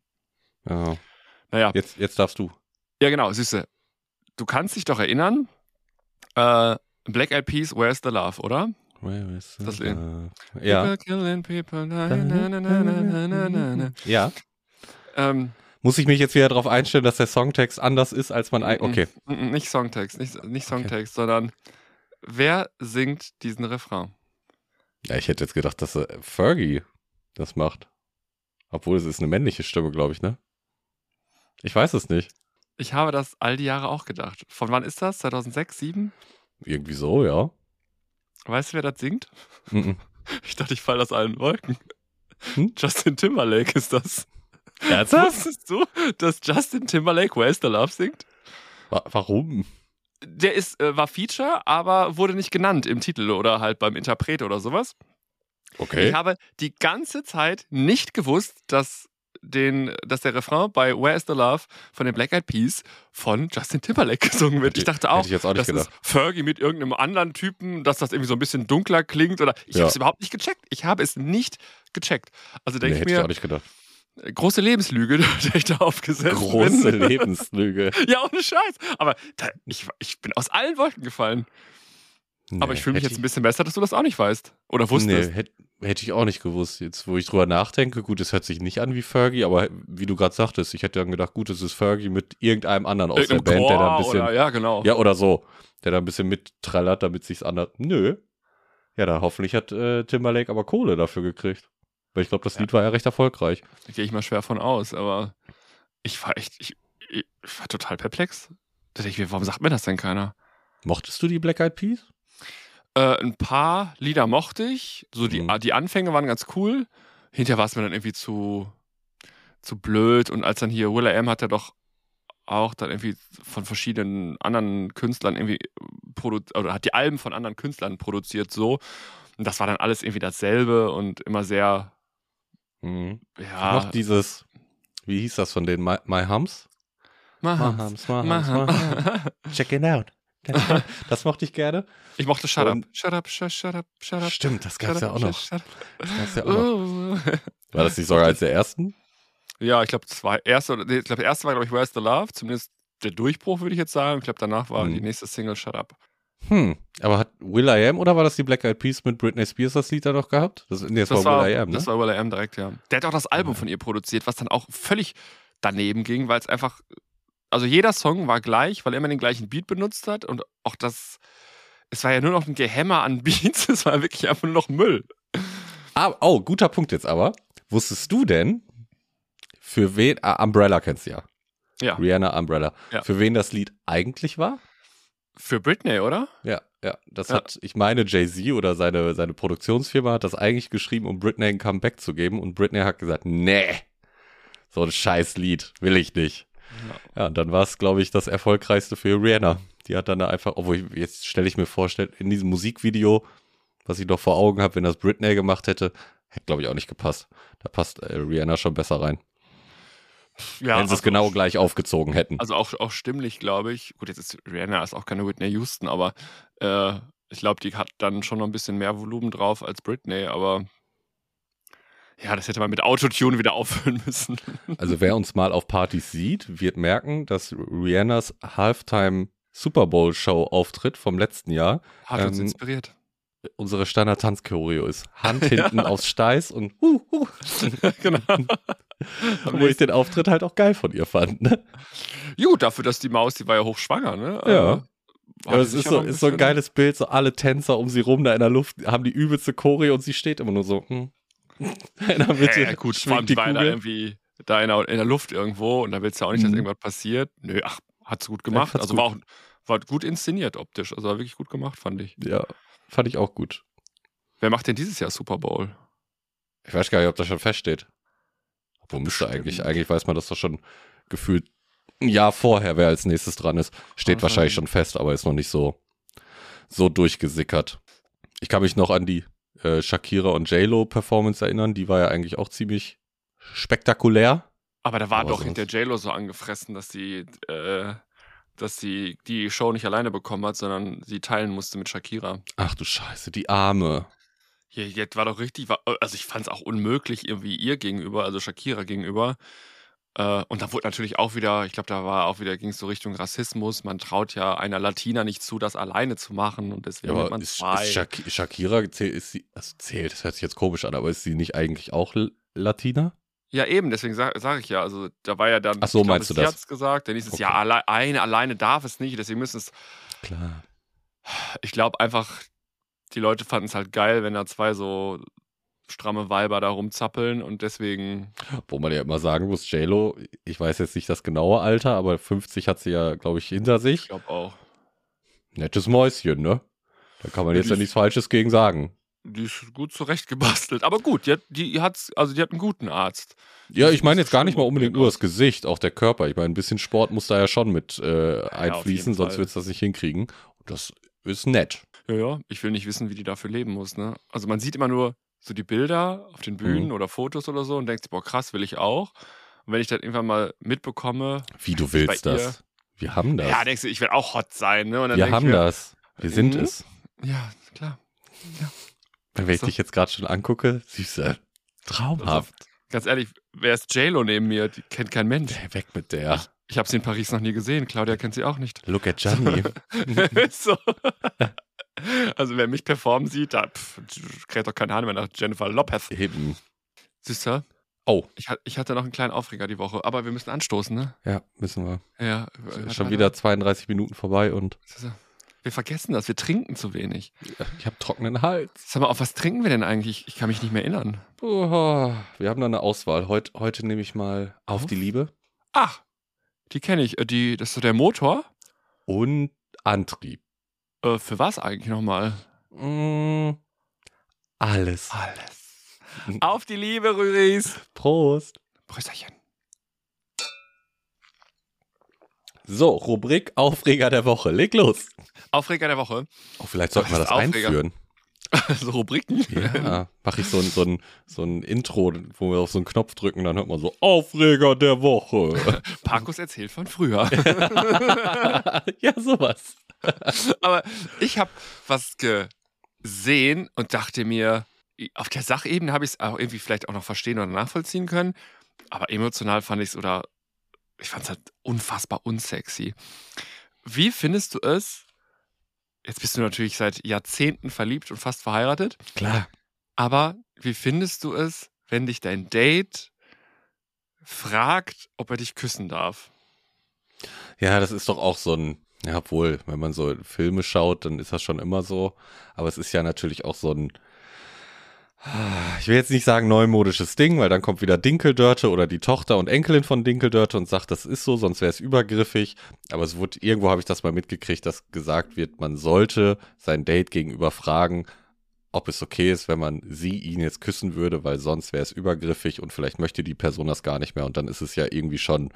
Speaker 1: Ja.
Speaker 2: Naja.
Speaker 1: Jetzt, jetzt darfst du.
Speaker 2: Ja, genau, Süße. Du kannst dich doch erinnern, äh, Black Eyed Peas, Where's the Love, oder?
Speaker 1: Where is the
Speaker 2: das
Speaker 1: Love? Ja.
Speaker 2: Killing people.
Speaker 1: Ja. Muss ich mich jetzt wieder darauf einstellen, dass der Songtext anders ist, als man. Okay.
Speaker 2: Nicht Songtext, nicht, nicht Songtext, okay. sondern wer singt diesen Refrain?
Speaker 1: Ja, ich hätte jetzt gedacht, dass äh, Fergie das macht. Obwohl es ist eine männliche Stimme, glaube ich, ne? Ich weiß es nicht.
Speaker 2: Ich habe das all die Jahre auch gedacht. Von wann ist das? 2006, 2007?
Speaker 1: Irgendwie so, ja.
Speaker 2: Weißt du, wer das singt?
Speaker 1: Mhm.
Speaker 2: Ich dachte, ich falle aus allen Wolken.
Speaker 1: Hm?
Speaker 2: Justin Timberlake ist das.
Speaker 1: Ernsthaft?
Speaker 2: Wusstest du, dass Justin Timberlake Where's the Love singt?
Speaker 1: Wa warum?
Speaker 2: Der ist, äh, war Feature, aber wurde nicht genannt im Titel oder halt beim Interpret oder sowas.
Speaker 1: Okay.
Speaker 2: Ich habe die ganze Zeit nicht gewusst, dass, den, dass der Refrain bei Where's the Love von den Black Eyed Peas von Justin Timberlake gesungen wird. Ich dachte auch,
Speaker 1: hätte ich jetzt auch nicht
Speaker 2: das
Speaker 1: gedacht.
Speaker 2: ist Fergie mit irgendeinem anderen Typen, dass das irgendwie so ein bisschen dunkler klingt oder ich
Speaker 1: Ja.
Speaker 2: habe es überhaupt nicht gecheckt. Ich habe es nicht gecheckt. Also
Speaker 1: Nee,
Speaker 2: denke ich
Speaker 1: hätte ich
Speaker 2: mir,
Speaker 1: auch nicht gedacht.
Speaker 2: Große Lebenslüge, der ich da aufgesetzt
Speaker 1: Große
Speaker 2: bin.
Speaker 1: Lebenslüge.
Speaker 2: Ja, ohne Scheiß. Aber da, ich, ich bin aus allen Wolken gefallen. Aber
Speaker 1: Nee,
Speaker 2: ich fühle mich jetzt ein bisschen besser, dass du das auch nicht weißt. Oder wusstest.
Speaker 1: Nee, hätte, hätte ich auch nicht gewusst. Jetzt, wo ich drüber nachdenke, gut, es hört sich nicht an wie Fergie, aber wie du gerade sagtest, ich hätte dann gedacht, gut, es ist Fergie mit irgendeinem anderen aus der
Speaker 2: Irgendeinem
Speaker 1: Band, der da ein
Speaker 2: Chor
Speaker 1: bisschen.
Speaker 2: oder, ja, genau.
Speaker 1: Ja, oder so. Der da ein bisschen mittrellert, damit sich's anders. Nö. Ja, da hoffentlich hat äh, Timberlake aber Kohle dafür gekriegt. Weil ich glaube, das
Speaker 2: Ja.
Speaker 1: Lied war ja recht erfolgreich.
Speaker 2: Da gehe ich mal schwer von aus, aber ich war echt, ich, ich war total perplex. Da ich mir, warum sagt mir das denn keiner?
Speaker 1: Mochtest du die Black Eyed Peas?
Speaker 2: Äh, ein paar Lieder mochte ich. So die,
Speaker 1: Mhm.
Speaker 2: die Anfänge waren ganz cool. Hinterher war es mir dann irgendwie zu, zu blöd. Und als dann hier Will I Am hat er doch auch dann irgendwie von verschiedenen anderen Künstlern irgendwie produziert, oder hat die Alben von anderen Künstlern produziert so. Und das war dann alles irgendwie dasselbe und immer sehr,
Speaker 1: Mhm.
Speaker 2: ja.
Speaker 1: Noch dieses, wie hieß das von den My, My Hums?
Speaker 2: Mahams.
Speaker 1: My
Speaker 2: Maham.
Speaker 1: Check it out. Das mochte ich gerne.
Speaker 2: Ich mochte Shut Up. Shut Up, shut, shut up, shut up.
Speaker 1: Stimmt, das gab's ja auch noch. Das gab's ja auch noch.
Speaker 2: Oh.
Speaker 1: War das nicht sogar als der ersten?
Speaker 2: Ja, ich glaube, zwei erste, ich glaube, der erste war, glaube ich, Where's the Love? Zumindest der Durchbruch, würde ich jetzt sagen. Ich glaube, danach war
Speaker 1: Hm.
Speaker 2: die nächste Single Shut Up.
Speaker 1: Hm, aber hat Will I Am oder war das die Black Eyed Peas mit Britney Spears das Lied da noch gehabt? Das, nee, das,
Speaker 2: Das
Speaker 1: war,
Speaker 2: war,
Speaker 1: Will I Am, ne?
Speaker 2: das war Will I Am direkt, ja. Der hat auch das Album von ihr produziert, was dann auch völlig daneben ging, weil es einfach, also jeder Song war gleich, weil er immer den gleichen Beat benutzt hat und auch das, es war ja nur noch ein Gehämmer an Beats, es war wirklich einfach nur noch Müll.
Speaker 1: Ah, oh, guter Punkt jetzt aber. Wusstest du denn, für wen, ah, Umbrella kennst du ja.
Speaker 2: Ja.
Speaker 1: Rihanna Umbrella.
Speaker 2: Ja.
Speaker 1: Für wen das Lied eigentlich war?
Speaker 2: Für Britney, oder?
Speaker 1: Ja, ja. Das
Speaker 2: Ja.
Speaker 1: hat, ich meine, Jay-Z oder seine, seine Produktionsfirma hat das eigentlich geschrieben, um Britney ein Comeback zu geben. Und Britney hat gesagt, nee, so ein scheiß Lied will ich nicht. Ja, und dann war es, glaube ich, das erfolgreichste für Rihanna. Die hat dann da einfach, obwohl ich, jetzt stelle ich mir vor, in diesem Musikvideo, was ich noch vor Augen habe, wenn das Britney gemacht hätte, hätte, glaube ich, auch nicht gepasst. Da passt äh, Rihanna schon besser rein.
Speaker 2: Ja,
Speaker 1: wenn sie es genau gleich aufgezogen hätten.
Speaker 2: Also auch, auch stimmlich, glaube ich. Gut, jetzt ist Rihanna ist auch keine Whitney Houston, aber äh, ich glaube, die hat dann schon noch ein bisschen mehr Volumen drauf als Britney, aber ja, das hätte man mit Autotune wieder auffüllen müssen.
Speaker 1: Also wer uns mal auf Partys sieht, wird merken, dass Rihannas Halftime Super Bowl Show Auftritt vom letzten Jahr
Speaker 2: Hat uns
Speaker 1: Ähm,
Speaker 2: inspiriert.
Speaker 1: Unsere Standard Tanzchoreo ist. Hand hinten aufs Steiß und hu, hu.
Speaker 2: genau.
Speaker 1: Wo ich den Auftritt halt auch geil von ihr fand. Ne?
Speaker 2: Gut, dafür, dass die Maus, die war ja hochschwanger, ne?
Speaker 1: Ja.
Speaker 2: Äh,
Speaker 1: Aber
Speaker 2: hatte
Speaker 1: es ist
Speaker 2: ja
Speaker 1: so, ist so ein geiles Bild, so alle Tänzer um sie rum da in der Luft haben die übelste Choreo und sie steht immer nur so. Hm. In der Mitte
Speaker 2: Ja, gut, vor allem die war da irgendwie da in der, in der Luft irgendwo und da willst du ja auch nicht, dass
Speaker 1: Mhm.
Speaker 2: irgendwas passiert. Nö, ach, hat sie gut gemacht.
Speaker 1: hat's
Speaker 2: also war auch war gut inszeniert optisch. Also war wirklich gut gemacht, fand ich.
Speaker 1: Ja, fand ich auch gut.
Speaker 2: Wer macht denn dieses Jahr Super Bowl?
Speaker 1: Ich weiß gar nicht, ob das schon feststeht. Wo müsste
Speaker 2: Bestimmt.
Speaker 1: eigentlich? Eigentlich weiß man das doch schon gefühlt ein Jahr vorher, wer als nächstes dran ist. Steht
Speaker 2: Wahrscheinlich.
Speaker 1: wahrscheinlich schon fest, aber ist noch nicht so, so durchgesickert. Ich kann mich noch an die äh, Shakira und J-Lo Performance erinnern. Die war ja eigentlich auch ziemlich spektakulär.
Speaker 2: Aber da war
Speaker 1: Aber
Speaker 2: doch hinter JLo so angefressen, dass sie, äh, dass sie die Show nicht alleine bekommen hat, sondern sie teilen musste mit Shakira.
Speaker 1: Ach du Scheiße, die Arme.
Speaker 2: Hier, jetzt war doch richtig, war, also ich fand es auch unmöglich irgendwie ihr gegenüber, also Shakira gegenüber. Äh, und da wurde natürlich auch wieder, ich glaube, da war auch wieder, ging es so Richtung Rassismus. Man traut ja einer Latina nicht zu, das alleine zu machen und deswegen
Speaker 1: Ja, aber
Speaker 2: man zwei.
Speaker 1: ist Shak Shakira zählt, ist sie, also zählt, das hört sich jetzt komisch an, aber ist sie nicht eigentlich auch Latina?
Speaker 2: Ja, eben, deswegen sage sag ich ja, also da war ja dann,
Speaker 1: Ach so,
Speaker 2: ich glaub,
Speaker 1: meinst du das?
Speaker 2: gesagt, dann hieß es,
Speaker 1: Okay.
Speaker 2: ja, alle, eine alleine darf es nicht, deswegen müssen es
Speaker 1: Klar.
Speaker 2: ich glaube einfach, die Leute fanden es halt geil, wenn da zwei so stramme Weiber da rumzappeln und deswegen,
Speaker 1: Wo man ja immer sagen muss, JLo, ich weiß jetzt nicht das genaue Alter, aber 50 hat sie ja, glaube ich, hinter
Speaker 2: ich
Speaker 1: sich.
Speaker 2: glaube auch.
Speaker 1: Nettes Mäuschen, ne? Da kann man
Speaker 2: Ja,
Speaker 1: jetzt ja nichts Falsches gegen sagen.
Speaker 2: Die ist gut zurechtgebastelt. Aber gut, die hat, die hat's, also die hat einen guten Arzt.
Speaker 1: Ja, ich meine jetzt gar nicht mal unbedingt nur das Gesicht, auch der Körper. Ich meine, ein bisschen Sport muss da ja schon mit äh, einfließen,
Speaker 2: jeden
Speaker 1: sonst wird es das nicht hinkriegen. Und das ist nett.
Speaker 2: Ja, ja, ich will nicht wissen, wie die dafür leben muss, ne? Also man sieht immer nur so die Bilder auf den Bühnen
Speaker 1: Mhm.
Speaker 2: oder Fotos oder so und denkt sich, boah, krass, will ich auch. Und wenn ich dann irgendwann mal mitbekomme,
Speaker 1: Wie du willst das. Wir haben das.
Speaker 2: ja, denkst du, ich will auch hot sein, ne?
Speaker 1: Wir haben
Speaker 2: mir,
Speaker 1: das. Wir sind
Speaker 2: Mhm.
Speaker 1: es.
Speaker 2: Ja, klar.
Speaker 1: Wenn ich
Speaker 2: So.
Speaker 1: dich jetzt gerade schon angucke, süße. Traumhaft.
Speaker 2: Ganz ehrlich, wer ist JLo neben mir? Die kennt kein Mensch.
Speaker 1: Hey, weg mit der.
Speaker 2: Ich habe sie in Paris noch nie gesehen. Claudia kennt sie auch nicht.
Speaker 1: Look at Gianni.
Speaker 2: so. Also wer mich performen sieht, da pff, kräht doch keine Ahnung mehr nach Jennifer Lopez.
Speaker 1: Eben.
Speaker 2: Siehst
Speaker 1: Oh,
Speaker 2: ich, ich hatte noch einen kleinen Aufreger die Woche, aber wir müssen anstoßen, ne?
Speaker 1: ja, müssen wir.
Speaker 2: Ja.
Speaker 1: Schon wieder 32 Minuten vorbei und
Speaker 2: Wir vergessen das, wir trinken zu wenig.
Speaker 1: ich habe trockenen Hals.
Speaker 2: Sag mal, auf was trinken wir denn eigentlich? Ich kann mich nicht mehr erinnern.
Speaker 1: Oh, wir haben da eine Auswahl. Heut, heute nehme ich mal Auf
Speaker 2: Auf?
Speaker 1: die Liebe
Speaker 2: Ach, die kenne ich. Äh, Die, das ist so der Motor.
Speaker 1: und Antrieb.
Speaker 2: Äh, für was eigentlich nochmal?
Speaker 1: Mm, alles.
Speaker 2: Alles. Auf die Liebe, Rüris.
Speaker 1: Prost.
Speaker 2: Prösterchen.
Speaker 1: So, Rubrik Aufreger der Woche. Leg los.
Speaker 2: Aufreger der Woche.
Speaker 1: Oh, vielleicht sollten wir das
Speaker 2: Aufreger?
Speaker 1: einführen.
Speaker 2: so Rubriken.
Speaker 1: Ja, mache ich so ein, so, ein, so ein Intro, wo wir auf so einen Knopf drücken, dann hört man so Aufreger der Woche.
Speaker 2: Parkus erzählt von früher.
Speaker 1: ja, sowas.
Speaker 2: Aber ich habe was gesehen und dachte mir, auf der Sachebene habe ich es auch irgendwie vielleicht auch noch verstehen oder nachvollziehen können. Aber emotional fand ich es oder ich fand es halt unfassbar unsexy. Wie findest du es? Jetzt bist du natürlich seit Jahrzehnten verliebt und fast verheiratet.
Speaker 1: Klar.
Speaker 2: Aber wie findest du es, wenn dich dein Date fragt, ob er dich küssen darf?
Speaker 1: Ja, das ist doch auch so ein, ja, obwohl, wenn man so Filme schaut, dann ist das schon immer so. Aber es ist ja natürlich auch so ein, ich will jetzt nicht sagen neumodisches Ding, weil dann kommt wieder Dinkeldörte oder die Tochter und Enkelin von Dinkeldörte und sagt, das ist so, sonst wäre es übergriffig. Aber es wurde, irgendwo habe ich das mal mitgekriegt, dass gesagt wird, man sollte sein Date gegenüber fragen, ob es okay ist, wenn man sie ihn jetzt küssen würde, weil sonst wäre es übergriffig und vielleicht möchte die Person das gar nicht mehr und dann ist es ja irgendwie schon,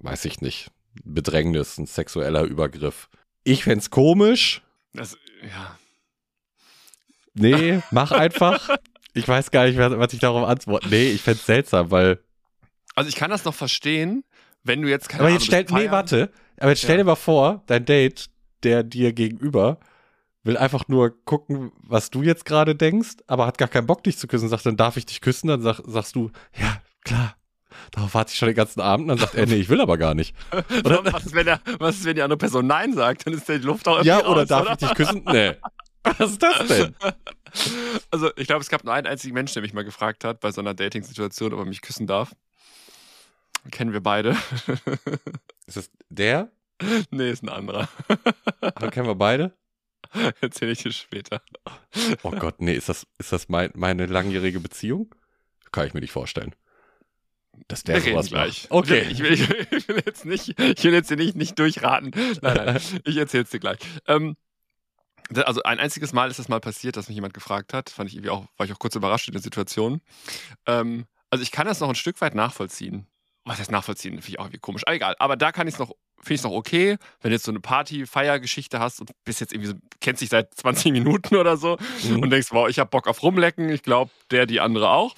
Speaker 1: weiß ich nicht, Bedrängnis, ein sexueller Übergriff. Ich fänd's komisch.
Speaker 2: Das, ja.
Speaker 1: Nee, mach einfach. Ich weiß gar nicht, was ich darauf antworte. Nee, ich fänd's seltsam, weil.
Speaker 2: Also ich kann das noch verstehen, wenn du jetzt keine
Speaker 1: Aber
Speaker 2: Ahnung,
Speaker 1: jetzt stell,
Speaker 2: bist
Speaker 1: nee, warte. Aber jetzt stell
Speaker 2: Ja.
Speaker 1: dir mal vor, dein Date, der dir gegenüber, will einfach nur gucken, was du jetzt gerade denkst, aber hat gar keinen Bock, dich zu küssen. Sagt, dann darf ich dich küssen. Dann sag, sagst du, ja, klar. Darauf warte ich schon den ganzen Abend. Dann sagt er, nee, ich will aber gar nicht. Oder,
Speaker 2: was, ist, wenn der, was ist, wenn die andere Person Nein sagt? Dann ist die Luft auch
Speaker 1: ja,
Speaker 2: irgendwie
Speaker 1: oder
Speaker 2: aus,
Speaker 1: darf
Speaker 2: oder?
Speaker 1: ich dich küssen? Nee. Was ist das denn?
Speaker 2: Also ich glaube, es gab nur einen einzigen Menschen, der mich mal gefragt hat, bei so einer Dating-Situation, ob er mich küssen darf. Kennen wir beide.
Speaker 1: Ist das der?
Speaker 2: nee, ist ein anderer.
Speaker 1: Dann kennen wir beide?
Speaker 2: Erzähle ich dir später.
Speaker 1: Oh Gott, nee, ist das, ist das mein, meine langjährige Beziehung? Kann ich mir nicht vorstellen. Dass der
Speaker 2: Wir
Speaker 1: sowas
Speaker 2: gleich.
Speaker 1: macht. Okay.
Speaker 2: Ich will, ich, will, ich will jetzt nicht, ich will jetzt hier nicht, nicht durchraten. Nein, nein, ich erzähl's dir gleich. Ähm, Also ein einziges Mal ist das mal passiert, dass mich jemand gefragt hat. Fand ich irgendwie auch, war ich auch kurz überrascht in der Situation. Ähm, also ich kann das noch ein Stück weit nachvollziehen. Was heißt nachvollziehen? Finde ich auch irgendwie komisch. Aber egal. Aber da kann ich es noch, finde ich es noch okay, wenn du jetzt so eine Party-Feiergeschichte hast und bist jetzt irgendwie so, kennst dich seit 20 Minuten oder so
Speaker 1: Mhm.
Speaker 2: und denkst, wow, ich habe Bock auf Rumlecken. Ich glaube, der, die andere auch.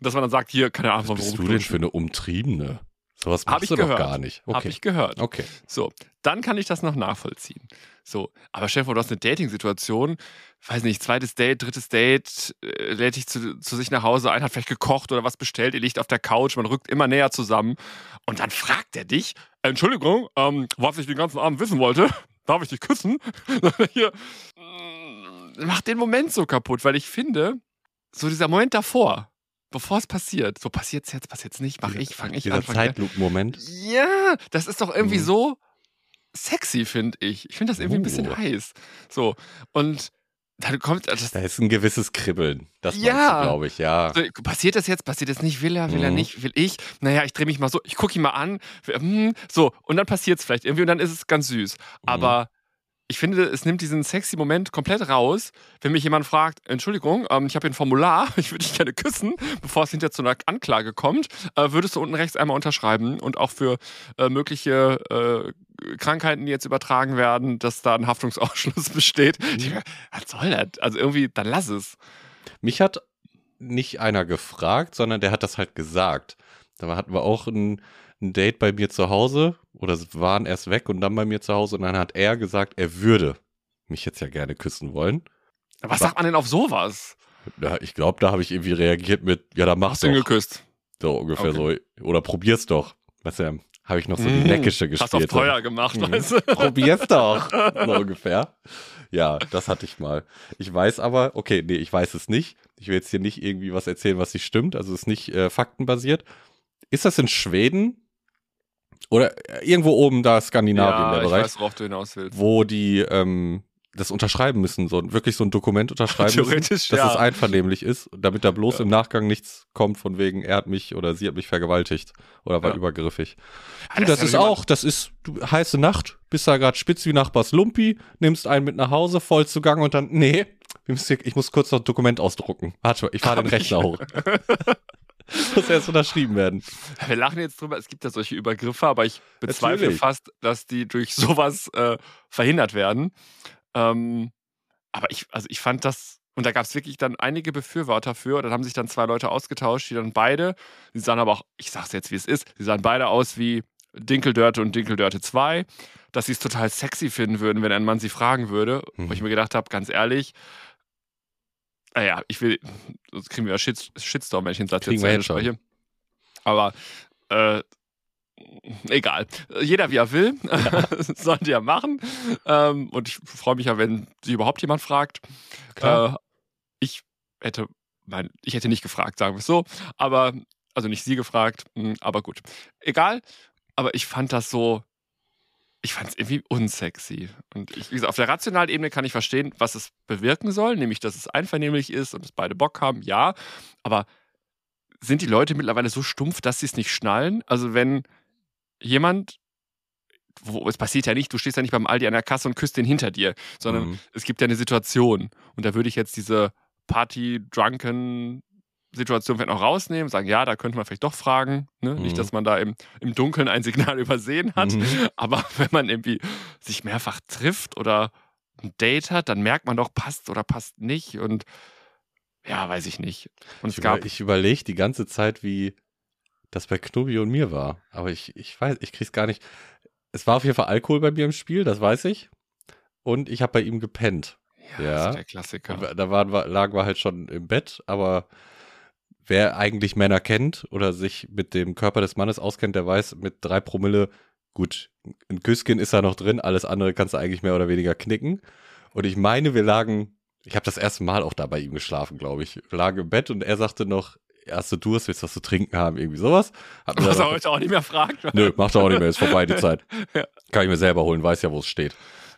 Speaker 2: Dass man dann sagt, hier er einfach
Speaker 1: Was bist du denn für eine Umtriebene? Sowas
Speaker 2: Hab
Speaker 1: machst
Speaker 2: ich
Speaker 1: du doch
Speaker 2: gehört.
Speaker 1: gar nicht.
Speaker 2: Hab
Speaker 1: Okay.
Speaker 2: ich gehört.
Speaker 1: okay.
Speaker 2: So, dann kann ich das noch nachvollziehen. So, aber stell dir vor, du hast eine Dating-Situation, weiß nicht, zweites Date, drittes Date, äh, lädt dich zu, zu sich nach Hause ein, hat vielleicht gekocht oder was bestellt, ihr liegt auf der Couch, man rückt immer näher zusammen und dann fragt er dich, Entschuldigung, ähm, was ich den ganzen Abend wissen wollte, darf ich dich küssen? Hier, mm, macht den Moment so kaputt, weil ich finde, so dieser Moment davor, bevor es passiert, so passiert's jetzt, passiert's nicht, mach ich, fang ich
Speaker 1: Dieser
Speaker 2: an, an.
Speaker 1: Zeitlupenmoment.
Speaker 2: Ja, das ist doch irgendwie
Speaker 1: Mhm.
Speaker 2: so sexy, finde ich. Ich finde das irgendwie ein bisschen
Speaker 1: Oh.
Speaker 2: heiß. So, und dann kommt das.
Speaker 1: Da ist ein gewisses Kribbeln. Das
Speaker 2: Ja.
Speaker 1: glaube ich, ja.
Speaker 2: So, passiert das jetzt? Passiert das nicht? Will er? Will er
Speaker 1: Mhm.
Speaker 2: nicht? Will ich? Naja, ich drehe mich mal so, ich gucke ihn mal an. Hm, So, und dann passiert es vielleicht irgendwie und dann ist es ganz süß.
Speaker 1: Mhm.
Speaker 2: Aber ich finde, es nimmt diesen sexy Moment komplett raus, wenn mich jemand fragt, Entschuldigung, ähm, ich habe hier ein Formular, ich würde dich gerne küssen, bevor es hinterher zu einer Anklage kommt, äh, würdest du unten rechts einmal unterschreiben und auch für äh, mögliche äh, Krankheiten, die jetzt übertragen werden, dass da ein Haftungsausschluss besteht.
Speaker 1: Mhm.
Speaker 2: was soll das? Also irgendwie, dann lass es.
Speaker 1: Mich hat nicht einer gefragt, sondern der hat das halt gesagt. Da hatten wir auch ein, ein Date bei mir zu Hause oder waren erst weg und dann bei mir zu Hause und dann hat er gesagt, er würde mich jetzt ja gerne küssen wollen.
Speaker 2: Was sagt man denn auf sowas?
Speaker 1: Ja, ich glaube, da habe ich irgendwie reagiert mit, ja, dann mach's
Speaker 2: Hast du ihn
Speaker 1: doch.
Speaker 2: geküsst?
Speaker 1: So ungefähr so. Oder probier's doch. Weißt du, habe ich noch so die
Speaker 2: Mm,
Speaker 1: neckische
Speaker 2: Hast auf
Speaker 1: gespielt.
Speaker 2: teuer gemacht,
Speaker 1: Mhm.
Speaker 2: weißt du?
Speaker 1: Probier's doch. So ungefähr. Ja, das hatte ich mal. Ich weiß aber, okay, nee, ich weiß es nicht. Ich will jetzt hier nicht irgendwie was erzählen, was nicht stimmt. Also es ist nicht äh, faktenbasiert. Ist das in Schweden? Oder äh, irgendwo oben da Skandinavien,
Speaker 2: ja,
Speaker 1: der
Speaker 2: ich
Speaker 1: Bereich,
Speaker 2: weiß, worauf du hinaus willst.
Speaker 1: wo die ähm, das unterschreiben müssen, so wirklich so ein Dokument unterschreiben müssen,
Speaker 2: Theoretisch,
Speaker 1: dass
Speaker 2: ja.
Speaker 1: es einvernehmlich ist, damit da bloß
Speaker 2: Ja.
Speaker 1: im Nachgang nichts kommt von wegen, er hat mich oder sie hat mich vergewaltigt oder war
Speaker 2: Ja.
Speaker 1: übergriffig. Du,
Speaker 2: das
Speaker 1: das
Speaker 2: ist
Speaker 1: auch, das ist du, heiße Nacht, bist da gerade spitz wie Nachbars Lumpi, nimmst einen mit nach Hause, voll zugang und dann, nee, müssen ich muss kurz noch ein Dokument ausdrucken. Warte, ich fahre den
Speaker 2: ich-
Speaker 1: Rechner hoch. muss erst unterschrieben werden.
Speaker 2: Wir lachen jetzt drüber, es gibt ja solche Übergriffe, aber ich bezweifle
Speaker 1: Natürlich.
Speaker 2: fast, dass die durch sowas äh, verhindert werden. Ähm, aber ich, also ich fand das, und da gab es wirklich dann einige Befürworter für, dann haben sich dann zwei Leute ausgetauscht, die dann beide, die sahen aber auch, ich sag's jetzt wie es ist, die sahen beide aus wie Dinkeldörte und Dinkeldörte 2, dass sie es total sexy finden würden, wenn ein Mann sie fragen würde.
Speaker 1: Mhm.
Speaker 2: Wo ich mir gedacht habe, ganz ehrlich, naja, ich will, sonst kriegen wir ja Shit, Shitstorm, wenn ich den Satz
Speaker 1: Kriegen
Speaker 2: jetzt
Speaker 1: schon.
Speaker 2: spreche. Aber äh, egal. Jeder wie er will. Sollte ja machen. Ähm, und ich freue mich ja, wenn sie überhaupt jemand fragt. Äh, ich hätte, mein, ich hätte nicht gefragt, sagen wir es so. Aber, also nicht sie gefragt, mh, aber gut. Egal. Aber ich fand das so, ich fand es irgendwie unsexy. Und ich, wie gesagt, auf der rationalen Ebene kann ich verstehen, was es bewirken soll, nämlich, dass es einvernehmlich ist und dass beide Bock haben, ja. Aber sind die Leute mittlerweile so stumpf, dass sie es nicht schnallen? Also, wenn jemand, wo, es passiert ja nicht, du stehst ja nicht beim Aldi an der Kasse und küsst den hinter dir, sondern
Speaker 1: Mhm.
Speaker 2: es gibt ja eine Situation. Und da würde ich jetzt diese Party-Drunken- Situation vielleicht noch rausnehmen, sagen, ja, da könnte man vielleicht doch fragen. Ne?
Speaker 1: Mhm.
Speaker 2: Nicht, dass man da im, im Dunkeln ein Signal übersehen hat.
Speaker 1: Mhm.
Speaker 2: Aber wenn man irgendwie sich mehrfach trifft oder ein Date hat, dann merkt man doch, passt oder passt nicht. Und ja, weiß ich nicht. Und
Speaker 1: Ich,
Speaker 2: es gab.
Speaker 1: über, ich überlege die ganze Zeit, wie das bei Knubi und mir war. Aber ich, ich weiß, ich krieg's gar nicht. Es war auf jeden Fall Alkohol bei mir im Spiel, das weiß ich. Und ich habe bei ihm gepennt.
Speaker 2: ja,
Speaker 1: ja.
Speaker 2: Das ist der Klassiker.
Speaker 1: Da waren wir, lagen wir halt schon im Bett, aber wer eigentlich Männer kennt oder sich mit dem Körper des Mannes auskennt, der weiß, mit drei Promille, gut, ein Küsschen ist da noch drin, alles andere kannst du eigentlich mehr oder weniger knicken. Und ich meine, wir lagen, ich habe das erste Mal auch da bei ihm geschlafen, glaube ich. Wir lagen im Bett und er sagte noch, hast du Durst, willst du was zu trinken haben, irgendwie sowas. Hat
Speaker 2: Was er
Speaker 1: auch-
Speaker 2: heute auch nicht mehr fragt.
Speaker 1: Nö, macht er auch nicht mehr, ist vorbei die Zeit.
Speaker 2: Ja.
Speaker 1: Kann ich mir selber holen, weiß ja, wo es steht.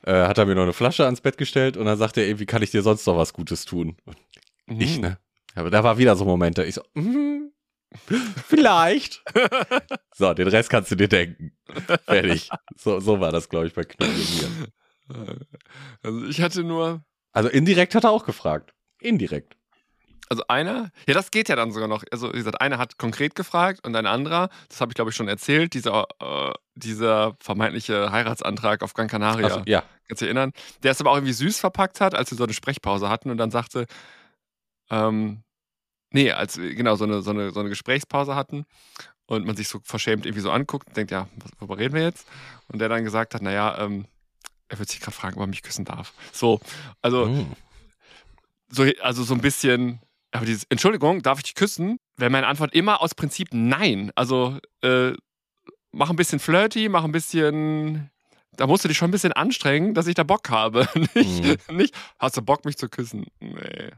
Speaker 1: Äh, hat er mir noch eine Flasche ans Bett gestellt und dann sagt er, ey, wie kann ich dir sonst noch was Gutes tun? Und ich,
Speaker 2: Mhm.
Speaker 1: ne? Aber da war wieder so Momente. Ich so, mm, vielleicht. so, den Rest kannst du dir denken. Fertig. So, so war das, glaube ich, bei und mir.
Speaker 2: Also ich hatte nur,
Speaker 1: Also indirekt hat er auch gefragt. Indirekt.
Speaker 2: Also einer, ja, das geht ja dann sogar noch. Also wie gesagt, einer hat konkret gefragt und ein anderer, das habe ich glaube ich schon erzählt, dieser, äh, dieser vermeintliche Heiratsantrag auf Gran Canaria.
Speaker 1: Also, ja.
Speaker 2: Kannst du erinnern? Der es aber auch irgendwie süß verpackt hat, als wir so eine Sprechpause hatten und dann sagte, ähm, nee, als wir genau so eine, so, eine, so eine Gesprächspause hatten und man sich so verschämt irgendwie so anguckt und denkt, ja, worüber reden wir jetzt? Und der dann gesagt hat, naja, ähm, er wird sich gerade fragen, ob er mich küssen darf. So, also,
Speaker 1: Hm.
Speaker 2: so, also so ein bisschen, aber dieses, Entschuldigung, darf ich dich küssen? Wäre meine Antwort immer aus Prinzip nein. Also, äh, mach ein bisschen flirty, mach ein bisschen, da musst du dich schon ein bisschen anstrengen, dass ich da Bock habe. nicht, nicht, hast du Bock, mich zu küssen? Nee.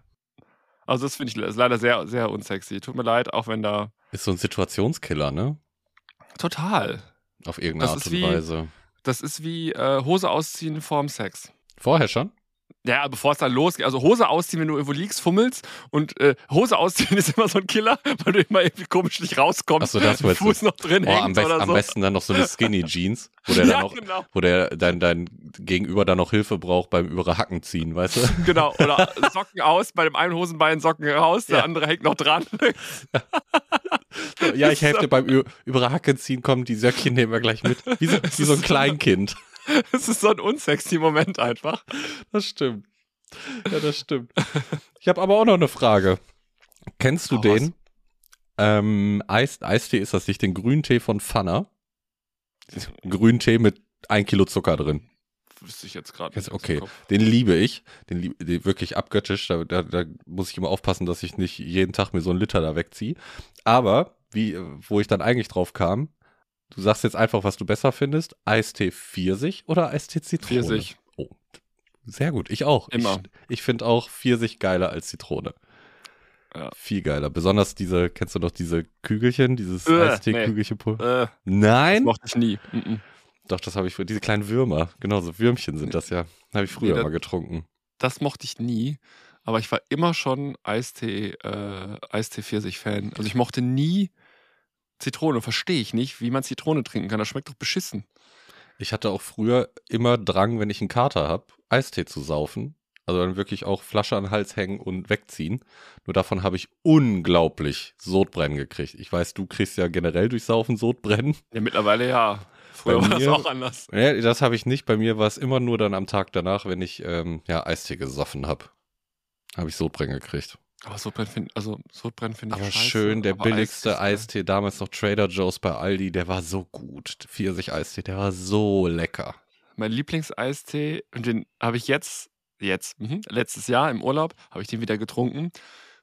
Speaker 2: Also, das finde ich leider sehr, sehr unsexy. Tut mir leid, auch wenn da
Speaker 1: Ist so ein Situationskiller, ne?
Speaker 2: total.
Speaker 1: Auf irgendeine
Speaker 2: Das
Speaker 1: Art und
Speaker 2: wie-
Speaker 1: Weise.
Speaker 2: Das ist wie äh, Hose ausziehen vorm Sex.
Speaker 1: Vorher schon?
Speaker 2: Ja, bevor es dann losgeht. Also Hose ausziehen, wenn du irgendwo liegst, fummelst. Und äh, Hose ausziehen ist immer so ein Killer, weil du immer irgendwie komisch nicht rauskommst.
Speaker 1: Ach so, das du.
Speaker 2: Fuß noch drin
Speaker 1: Oh, am, best,
Speaker 2: oder
Speaker 1: am
Speaker 2: so.
Speaker 1: besten dann noch so eine Skinny Jeans, wo der
Speaker 2: ja,
Speaker 1: dann noch,
Speaker 2: genau.
Speaker 1: wo der dein, dein Gegenüber dann noch Hilfe braucht beim über Hacken ziehen, weißt du?
Speaker 2: Genau. Oder Socken aus, bei dem einen Hosenbein Socken raus, der
Speaker 1: Ja.
Speaker 2: andere hängt noch dran.
Speaker 1: ja, ich helfe dir beim über Hacken ziehen, kommen die Söckchen nehmen wir gleich mit. Wie so, wie so ein Kleinkind.
Speaker 2: Das ist so ein unsexy Moment einfach.
Speaker 1: Das stimmt. Ja, das stimmt. Ich habe aber auch noch eine Frage. Kennst du
Speaker 2: Hau
Speaker 1: den? Ähm, Eis, Eistee ist das nicht, den Grüntee von Pfanner. Grüntee mit ein Kilo Zucker drin.
Speaker 2: Wüsste ich jetzt gerade nicht.
Speaker 1: okay. Den liebe ich. Den, lieb, den wirklich abgöttisch. Da, da, da muss ich immer aufpassen, dass ich nicht jeden Tag mir so einen Liter da wegziehe. Aber, wie, wo ich dann eigentlich drauf kam, du sagst jetzt einfach, was du besser findest. Eistee Pfirsich oder Eistee Zitrone?
Speaker 2: Pfirsich.
Speaker 1: Oh, sehr gut. Ich auch.
Speaker 2: Immer.
Speaker 1: Ich, ich finde auch Pfirsich geiler als Zitrone.
Speaker 2: Ja.
Speaker 1: Viel geiler. Besonders diese, kennst du noch diese Kügelchen, dieses
Speaker 2: Äh,
Speaker 1: Eistee-Kügelchen?
Speaker 2: Äh, das
Speaker 1: Nein?
Speaker 2: mochte ich nie. Mhm.
Speaker 1: Doch, das habe ich früher. Diese kleinen Würmer. Genau, so Würmchen sind das ja. Habe ich früher
Speaker 2: Nee, das-
Speaker 1: mal getrunken.
Speaker 2: Das mochte ich nie. Aber ich war immer schon Eistee, äh, Eistee Pfirsich-Fan. Also ich mochte nie Zitrone. Verstehe ich nicht, wie man Zitrone trinken kann. Das schmeckt doch beschissen.
Speaker 1: Ich hatte auch früher immer Drang, wenn ich einen Kater habe, Eistee zu saufen. Also dann wirklich auch Flasche an den Hals hängen und wegziehen. Nur davon habe ich unglaublich Sodbrennen gekriegt. Ich weiß, du kriegst ja generell durch Saufen Sodbrennen.
Speaker 2: Ja, mittlerweile ja. Früher
Speaker 1: Bei
Speaker 2: war das
Speaker 1: mir-
Speaker 2: auch anders.
Speaker 1: Ja, das habe ich nicht. Bei mir war es immer nur dann am Tag danach, wenn ich ähm, ja, Eistee gesoffen habe. Habe ich Sodbrennen gekriegt.
Speaker 2: Aber Sodbrennen finde also Sodbrennen find ich
Speaker 1: Aber
Speaker 2: scheiße.
Speaker 1: schön, der
Speaker 2: aber
Speaker 1: billigste
Speaker 2: Eistee
Speaker 1: Eistee, damals noch Trader Joe's bei Aldi, der war so gut. Pfirsich-Eistee, der war so lecker.
Speaker 2: Mein Lieblingseistee, und den habe ich jetzt, jetzt, mhm, letztes Jahr im Urlaub, habe ich den wieder getrunken.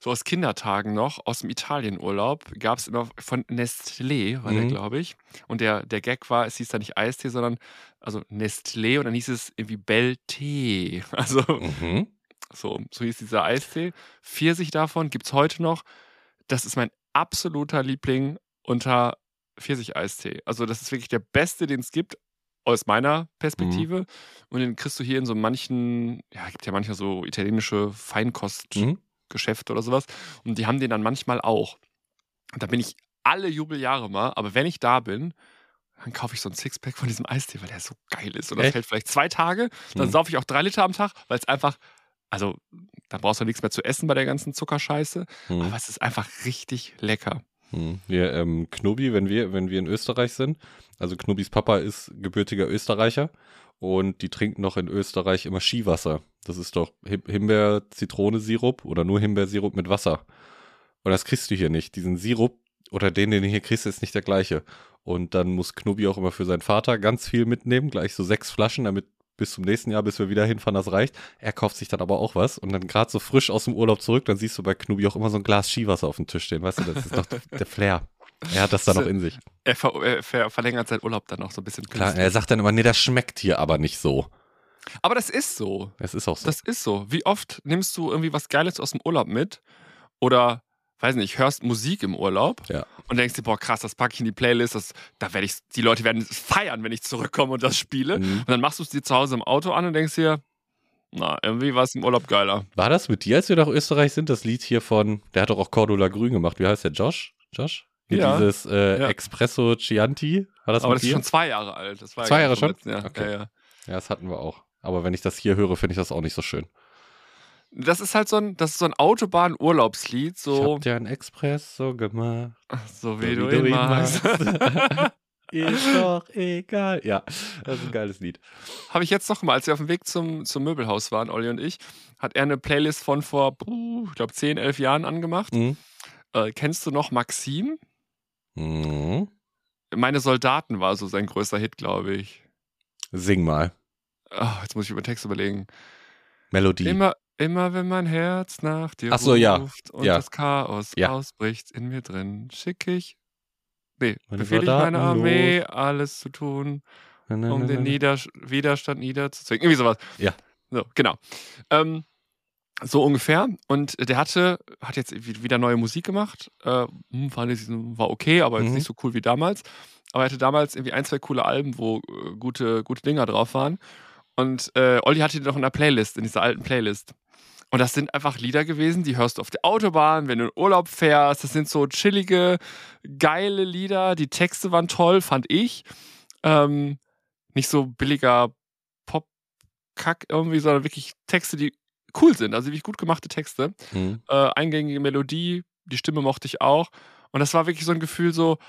Speaker 2: So aus Kindertagen noch, aus dem Italienurlaub, gab es immer von Nestlé, war der,
Speaker 1: Mhm.
Speaker 2: glaube ich. Und der, der Gag war, es hieß da nicht Eistee, sondern also Nestlé und dann hieß es irgendwie Bell Tee. Also
Speaker 1: Mhm.
Speaker 2: So, so hieß dieser Eistee. Pfirsich davon gibt es heute noch. Das ist mein absoluter Liebling unter Pfirsich-Eistee. Also, das ist wirklich der beste, den es gibt, aus meiner Perspektive. Und den kriegst du hier in so manchen, ja, gibt ja manchmal so italienische Feinkostgeschäfte
Speaker 1: Mhm.
Speaker 2: oder sowas. Und die haben den dann manchmal auch. Und da bin ich alle Jubeljahre mal, aber wenn ich da bin, dann kaufe ich so ein Sixpack von diesem Eistee, weil der so geil ist. Und das
Speaker 1: Echt?
Speaker 2: hält vielleicht zwei Tage. Dann
Speaker 1: Mhm.
Speaker 2: saufe ich auch drei Liter am Tag, weil es einfach, also da brauchst du nichts mehr zu essen bei der ganzen Zuckerscheiße.
Speaker 1: Mhm.
Speaker 2: Aber es ist einfach richtig lecker.
Speaker 1: Mhm. Wir, ähm, Knubi, wenn wir, wenn wir in Österreich sind, also Knubis Papa ist gebürtiger Österreicher und die trinken noch in Österreich immer Skiwasser. Das ist doch Him- Himbeer-Zitrone-Sirup oder nur Himbeersirup mit Wasser. Und das kriegst du hier nicht. Diesen Sirup oder den, den du hier kriegst, ist nicht der gleiche. Und dann muss Knubi auch immer für seinen Vater ganz viel mitnehmen, gleich so sechs Flaschen, damit bis zum nächsten Jahr, bis wir wieder hinfahren, das reicht. Er kauft sich dann aber auch was und dann gerade so frisch aus dem Urlaub zurück, dann siehst du bei Knubi auch immer so ein Glas Skiwasser auf dem Tisch stehen, weißt du, das ist doch der Flair. Er hat das da noch in sich.
Speaker 2: Er, ver er ver verlängert seinen Urlaub dann noch so ein bisschen.
Speaker 1: Klar,
Speaker 2: künstlich.
Speaker 1: er sagt dann immer, nee, das schmeckt hier aber nicht so.
Speaker 2: Aber das ist so.
Speaker 1: Es ist auch so.
Speaker 2: Das ist so. Wie oft nimmst du irgendwie was Geiles aus dem Urlaub mit? Oder, weiß nicht, hörst Musik im Urlaub
Speaker 1: Ja.
Speaker 2: und denkst dir, boah, krass, das packe ich in die Playlist, das, da werde ich, die Leute werden es feiern, wenn ich zurückkomme und das spiele.
Speaker 1: Mhm.
Speaker 2: Und dann machst du es dir zu Hause im Auto an und denkst dir, na, irgendwie war es im Urlaub geiler.
Speaker 1: War das mit dir, als wir nach Österreich sind, das Lied hier von, der hat doch auch Cordula Grün gemacht. Wie heißt der? Josh? Josh? Hier
Speaker 2: Ja.
Speaker 1: Dieses äh,
Speaker 2: Ja.
Speaker 1: Expresso Chianti. War das
Speaker 2: Aber das ist
Speaker 1: dir?
Speaker 2: schon zwei Jahre alt. Das war ja
Speaker 1: Zwei Jahre schon?
Speaker 2: letzten Jahr.
Speaker 1: Okay.
Speaker 2: Ja, ja.
Speaker 1: Ja, das hatten wir auch. Aber wenn ich das hier höre, finde ich das auch nicht so schön.
Speaker 2: Das ist halt so ein, das ist so ein Autobahn-Urlaubslied,
Speaker 1: Ich
Speaker 2: so,
Speaker 1: hab dir einen Express so gemacht.
Speaker 2: so wie du ihn machst.
Speaker 1: Ist doch egal. Ja, das ist ein geiles Lied.
Speaker 2: Habe ich jetzt noch mal, als wir auf dem Weg zum, zum Möbelhaus waren, Olli und ich, hat er eine Playlist von vor, ich glaube, 10, 11 Jahren angemacht.
Speaker 1: Mhm.
Speaker 2: Äh, kennst du noch Maxim?
Speaker 1: Mhm.
Speaker 2: Meine Soldaten war so sein größter Hit, glaube ich.
Speaker 1: Sing mal.
Speaker 2: Ah, jetzt muss ich über den Text überlegen.
Speaker 1: Melodie.
Speaker 2: Immer, immer wenn mein Herz nach dir
Speaker 1: Ach so, ja.
Speaker 2: ruft und
Speaker 1: Ja.
Speaker 2: das Chaos
Speaker 1: Ja.
Speaker 2: ausbricht in mir drin, schicke ich, nee,
Speaker 1: Meine
Speaker 2: befehle ich
Speaker 1: Soldaten
Speaker 2: meine Armee, alles zu tun,
Speaker 1: Na, na,
Speaker 2: um
Speaker 1: na,
Speaker 2: den
Speaker 1: na.
Speaker 2: Niedersch Widerstand niederzuzwingen. Irgendwie sowas.
Speaker 1: Ja.
Speaker 2: So, genau. Ähm, so ungefähr. Und der hatte, hat jetzt wi- wieder neue Musik gemacht. Äh, hm, fand ich, war okay, aber jetzt
Speaker 1: Mhm.
Speaker 2: nicht so cool wie damals. Aber er hatte damals irgendwie ein, zwei coole Alben, wo äh, gute, gute Dinger drauf waren. Und äh, Olli hatte die noch in der Playlist, in dieser alten Playlist. Und das sind einfach Lieder gewesen, die hörst du auf der Autobahn, wenn du in Urlaub fährst. Das sind so chillige, geile Lieder. Die Texte waren toll, fand ich. Ähm, nicht so billiger Pop-Kack irgendwie, sondern wirklich Texte, die cool sind. Also wirklich gut gemachte Texte.
Speaker 1: Mhm.
Speaker 2: Äh, eingängige Melodie, die Stimme mochte ich auch. Und das war wirklich so ein Gefühl so,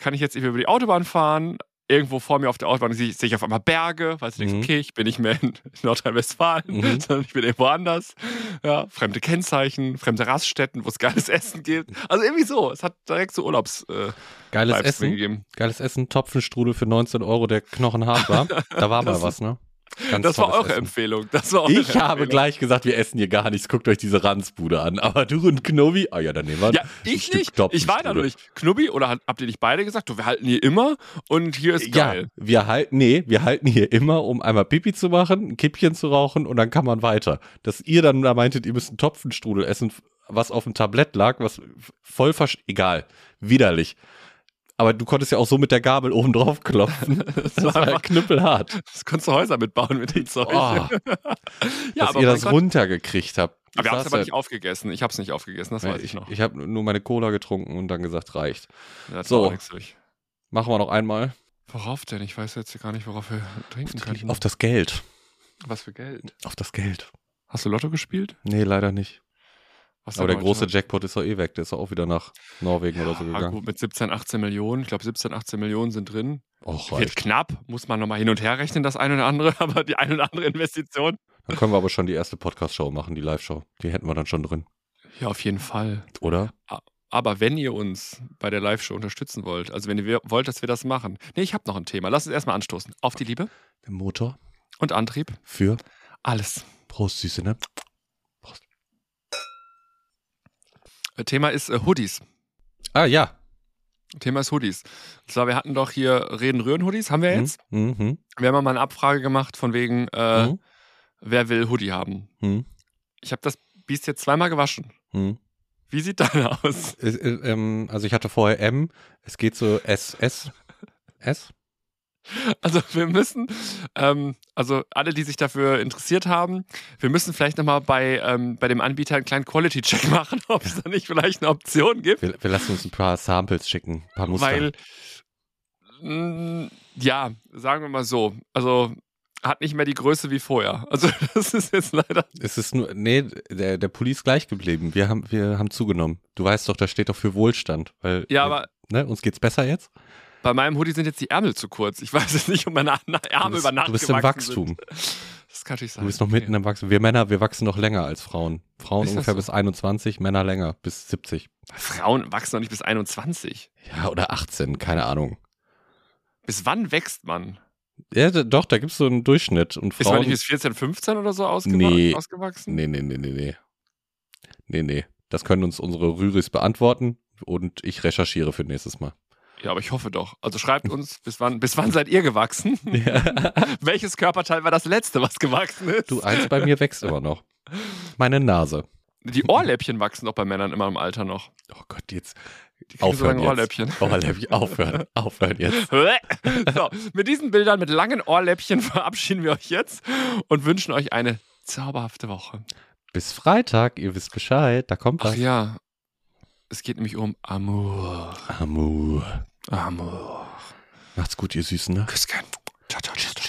Speaker 2: kann ich jetzt irgendwie über die Autobahn fahren? Irgendwo vor mir auf der Autobahn sehe ich, auf einmal Berge, weil ich denke,
Speaker 1: Mhm.
Speaker 2: okay, ich bin nicht mehr in Nordrhein-Westfalen,
Speaker 1: Mhm.
Speaker 2: sondern ich bin irgendwo anders. Ja, fremde Kennzeichen, fremde Raststätten, wo es geiles Essen gibt. Also irgendwie so. Es hat direkt so Urlaubs äh,
Speaker 1: Geiles
Speaker 2: Vibes
Speaker 1: Essen.
Speaker 2: gegeben.
Speaker 1: Geiles Essen. Topfenstrudel für 19 Euro, der knochenhart war. Da war mal was, ne? Ganz
Speaker 2: Das war eure
Speaker 1: Essen.
Speaker 2: Empfehlung. Das war eure
Speaker 1: Ich habe
Speaker 2: Empfehlung.
Speaker 1: gleich gesagt, wir essen hier gar nichts. Guckt euch diese Ranzbude an. Aber du und Knobi, ah ja, dann nehmen wir
Speaker 2: Ja,
Speaker 1: ein
Speaker 2: ich
Speaker 1: Stück
Speaker 2: nicht. Ich war da nicht. Knubbi, oder habt ihr nicht beide gesagt, du, wir halten hier immer und hier ist
Speaker 1: Ja,
Speaker 2: geil.
Speaker 1: wir halten, nee, wir halten hier immer, um einmal Pipi zu machen, ein Kippchen zu rauchen und dann kann man weiter. Dass ihr dann da meintet, ihr müsst einen Topfenstrudel essen, was auf dem Tablett lag, was voll versch... Egal. Widerlich. Aber du konntest ja auch so mit der Gabel oben drauf klopfen. Das
Speaker 2: war
Speaker 1: war
Speaker 2: einfach-
Speaker 1: knüppelhart.
Speaker 2: Das konntest du Häuser mitbauen mit dem Zeug.
Speaker 1: Oh,
Speaker 2: ja,
Speaker 1: dass
Speaker 2: aber
Speaker 1: ihr das
Speaker 2: Gott.
Speaker 1: runtergekriegt habt.
Speaker 2: Aber wir haben es aber
Speaker 1: ja-
Speaker 2: nicht aufgegessen. Ich habe es nicht aufgegessen, das weiß ich noch.
Speaker 1: Ich habe nur meine Cola getrunken und dann gesagt, reicht.
Speaker 2: Ja, das
Speaker 1: so. Machen wir noch einmal.
Speaker 2: Worauf denn? Ich weiß jetzt gar nicht, worauf wir trinken können.
Speaker 1: Auf das Geld.
Speaker 2: Was für Geld?
Speaker 1: Auf das Geld.
Speaker 2: Hast du Lotto gespielt?
Speaker 1: Nee, leider nicht.
Speaker 2: Was
Speaker 1: Aber der große
Speaker 2: heute?
Speaker 1: Jackpot ist doch eh weg. Der ist doch auch wieder nach Norwegen oder so
Speaker 2: Ja,
Speaker 1: gegangen.
Speaker 2: gut, mit 17, 18 Millionen. Ich glaube, 17, 18 Millionen sind drin.
Speaker 1: Och,
Speaker 2: Wird
Speaker 1: reicht.
Speaker 2: knapp, muss man nochmal hin und her rechnen, das eine oder andere, aber die eine oder andere Investition.
Speaker 1: Dann können wir aber schon die erste Podcast-Show machen, die Live-Show. Die hätten wir dann schon drin.
Speaker 2: Ja, auf jeden Fall.
Speaker 1: Oder?
Speaker 2: Aber wenn ihr uns bei der Live-Show unterstützen wollt, also wenn ihr wollt, dass wir das machen. Nee, ich habe noch ein Thema. Lass uns erstmal anstoßen. Auf die Liebe
Speaker 1: Der Motor
Speaker 2: und Antrieb.
Speaker 1: für
Speaker 2: Alles.
Speaker 1: Prost, Süße, ne?
Speaker 2: Äh, Thema ist äh, Hoodies.
Speaker 1: Ah, ja.
Speaker 2: Thema ist Hoodies. Und zwar, wir hatten doch hier Reden-Rühren-Hoodies, haben wir jetzt.
Speaker 1: Mhm. Mhm.
Speaker 2: Wir haben ja mal eine Abfrage gemacht von wegen, äh,
Speaker 1: Mhm.
Speaker 2: wer will Hoodie haben.
Speaker 1: Mhm.
Speaker 2: Ich habe das Biest jetzt zweimal gewaschen.
Speaker 1: Mhm.
Speaker 2: Wie sieht deine aus?
Speaker 1: Äh, äh, ähm, also ich hatte vorher M. Es geht so S, S, S.
Speaker 2: Also wir müssen, ähm, also alle, die sich dafür interessiert haben, wir müssen vielleicht nochmal bei, ähm, bei dem Anbieter einen kleinen Quality-Check machen, ob es da nicht vielleicht eine Option gibt.
Speaker 1: Wir, wir lassen uns ein paar Samples schicken, ein paar Muster.
Speaker 2: Weil, mh, ja, sagen wir mal so, also hat nicht mehr die Größe wie vorher. Also das ist jetzt leider.
Speaker 1: es ist nur, nee, der, der Pulli ist gleich geblieben. Wir haben, wir haben zugenommen. Du weißt doch, das steht doch für Wohlstand. Weil,
Speaker 2: Ja, aber
Speaker 1: ne, uns geht's besser jetzt.
Speaker 2: Bei meinem Hoodie sind jetzt die Ärmel zu kurz. Ich weiß jetzt nicht, ob meine Ärmel
Speaker 1: bist,
Speaker 2: über Nacht
Speaker 1: du bist im Wachstum.
Speaker 2: Sind. Das kann natürlich sein.
Speaker 1: Du bist noch mitten im Wachstum. Wir Männer, wir wachsen noch länger als Frauen. Frauen
Speaker 2: Ist
Speaker 1: ungefähr
Speaker 2: so?
Speaker 1: bis 21, Männer länger, bis 70.
Speaker 2: Frauen wachsen noch nicht bis 21.
Speaker 1: Ja, oder 18, keine Ahnung.
Speaker 2: Bis wann wächst man?
Speaker 1: Ja, doch, da gibt's so einen Durchschnitt. Und
Speaker 2: Ist man
Speaker 1: Frauen.
Speaker 2: nicht bis 14, 15 oder so ausgewa
Speaker 1: Nee.
Speaker 2: ausgewachsen?
Speaker 1: Nee, nee, nee, nee, nee. Nee, nee. Das können uns unsere Rüris beantworten und ich recherchiere für nächstes Mal.
Speaker 2: Ja, aber ich hoffe doch. Also schreibt uns, bis wann, bis wann seid ihr gewachsen?
Speaker 1: Ja.
Speaker 2: Welches Körperteil war das letzte, was gewachsen ist?
Speaker 1: Du, eins bei mir wächst immer noch. Meine Nase.
Speaker 2: Die Ohrläppchen wachsen doch bei Männern immer im Alter noch.
Speaker 1: Oh Gott, jetzt
Speaker 2: Die so
Speaker 1: aufhören
Speaker 2: lange
Speaker 1: jetzt.
Speaker 2: Ohrläppchen.
Speaker 1: Ohrläppchen, aufhören, aufhören jetzt.
Speaker 2: so, mit diesen Bildern, mit langen Ohrläppchen verabschieden wir euch jetzt und wünschen euch eine zauberhafte Woche.
Speaker 1: Bis Freitag, ihr wisst Bescheid, da kommt
Speaker 2: Ach
Speaker 1: was.
Speaker 2: ja, es geht nämlich um Amour.
Speaker 1: Amour.
Speaker 2: Amour.
Speaker 1: Macht's gut, ihr Süßen. Ne?
Speaker 2: Küsschen. Ciao, ciao, ciao, ciao.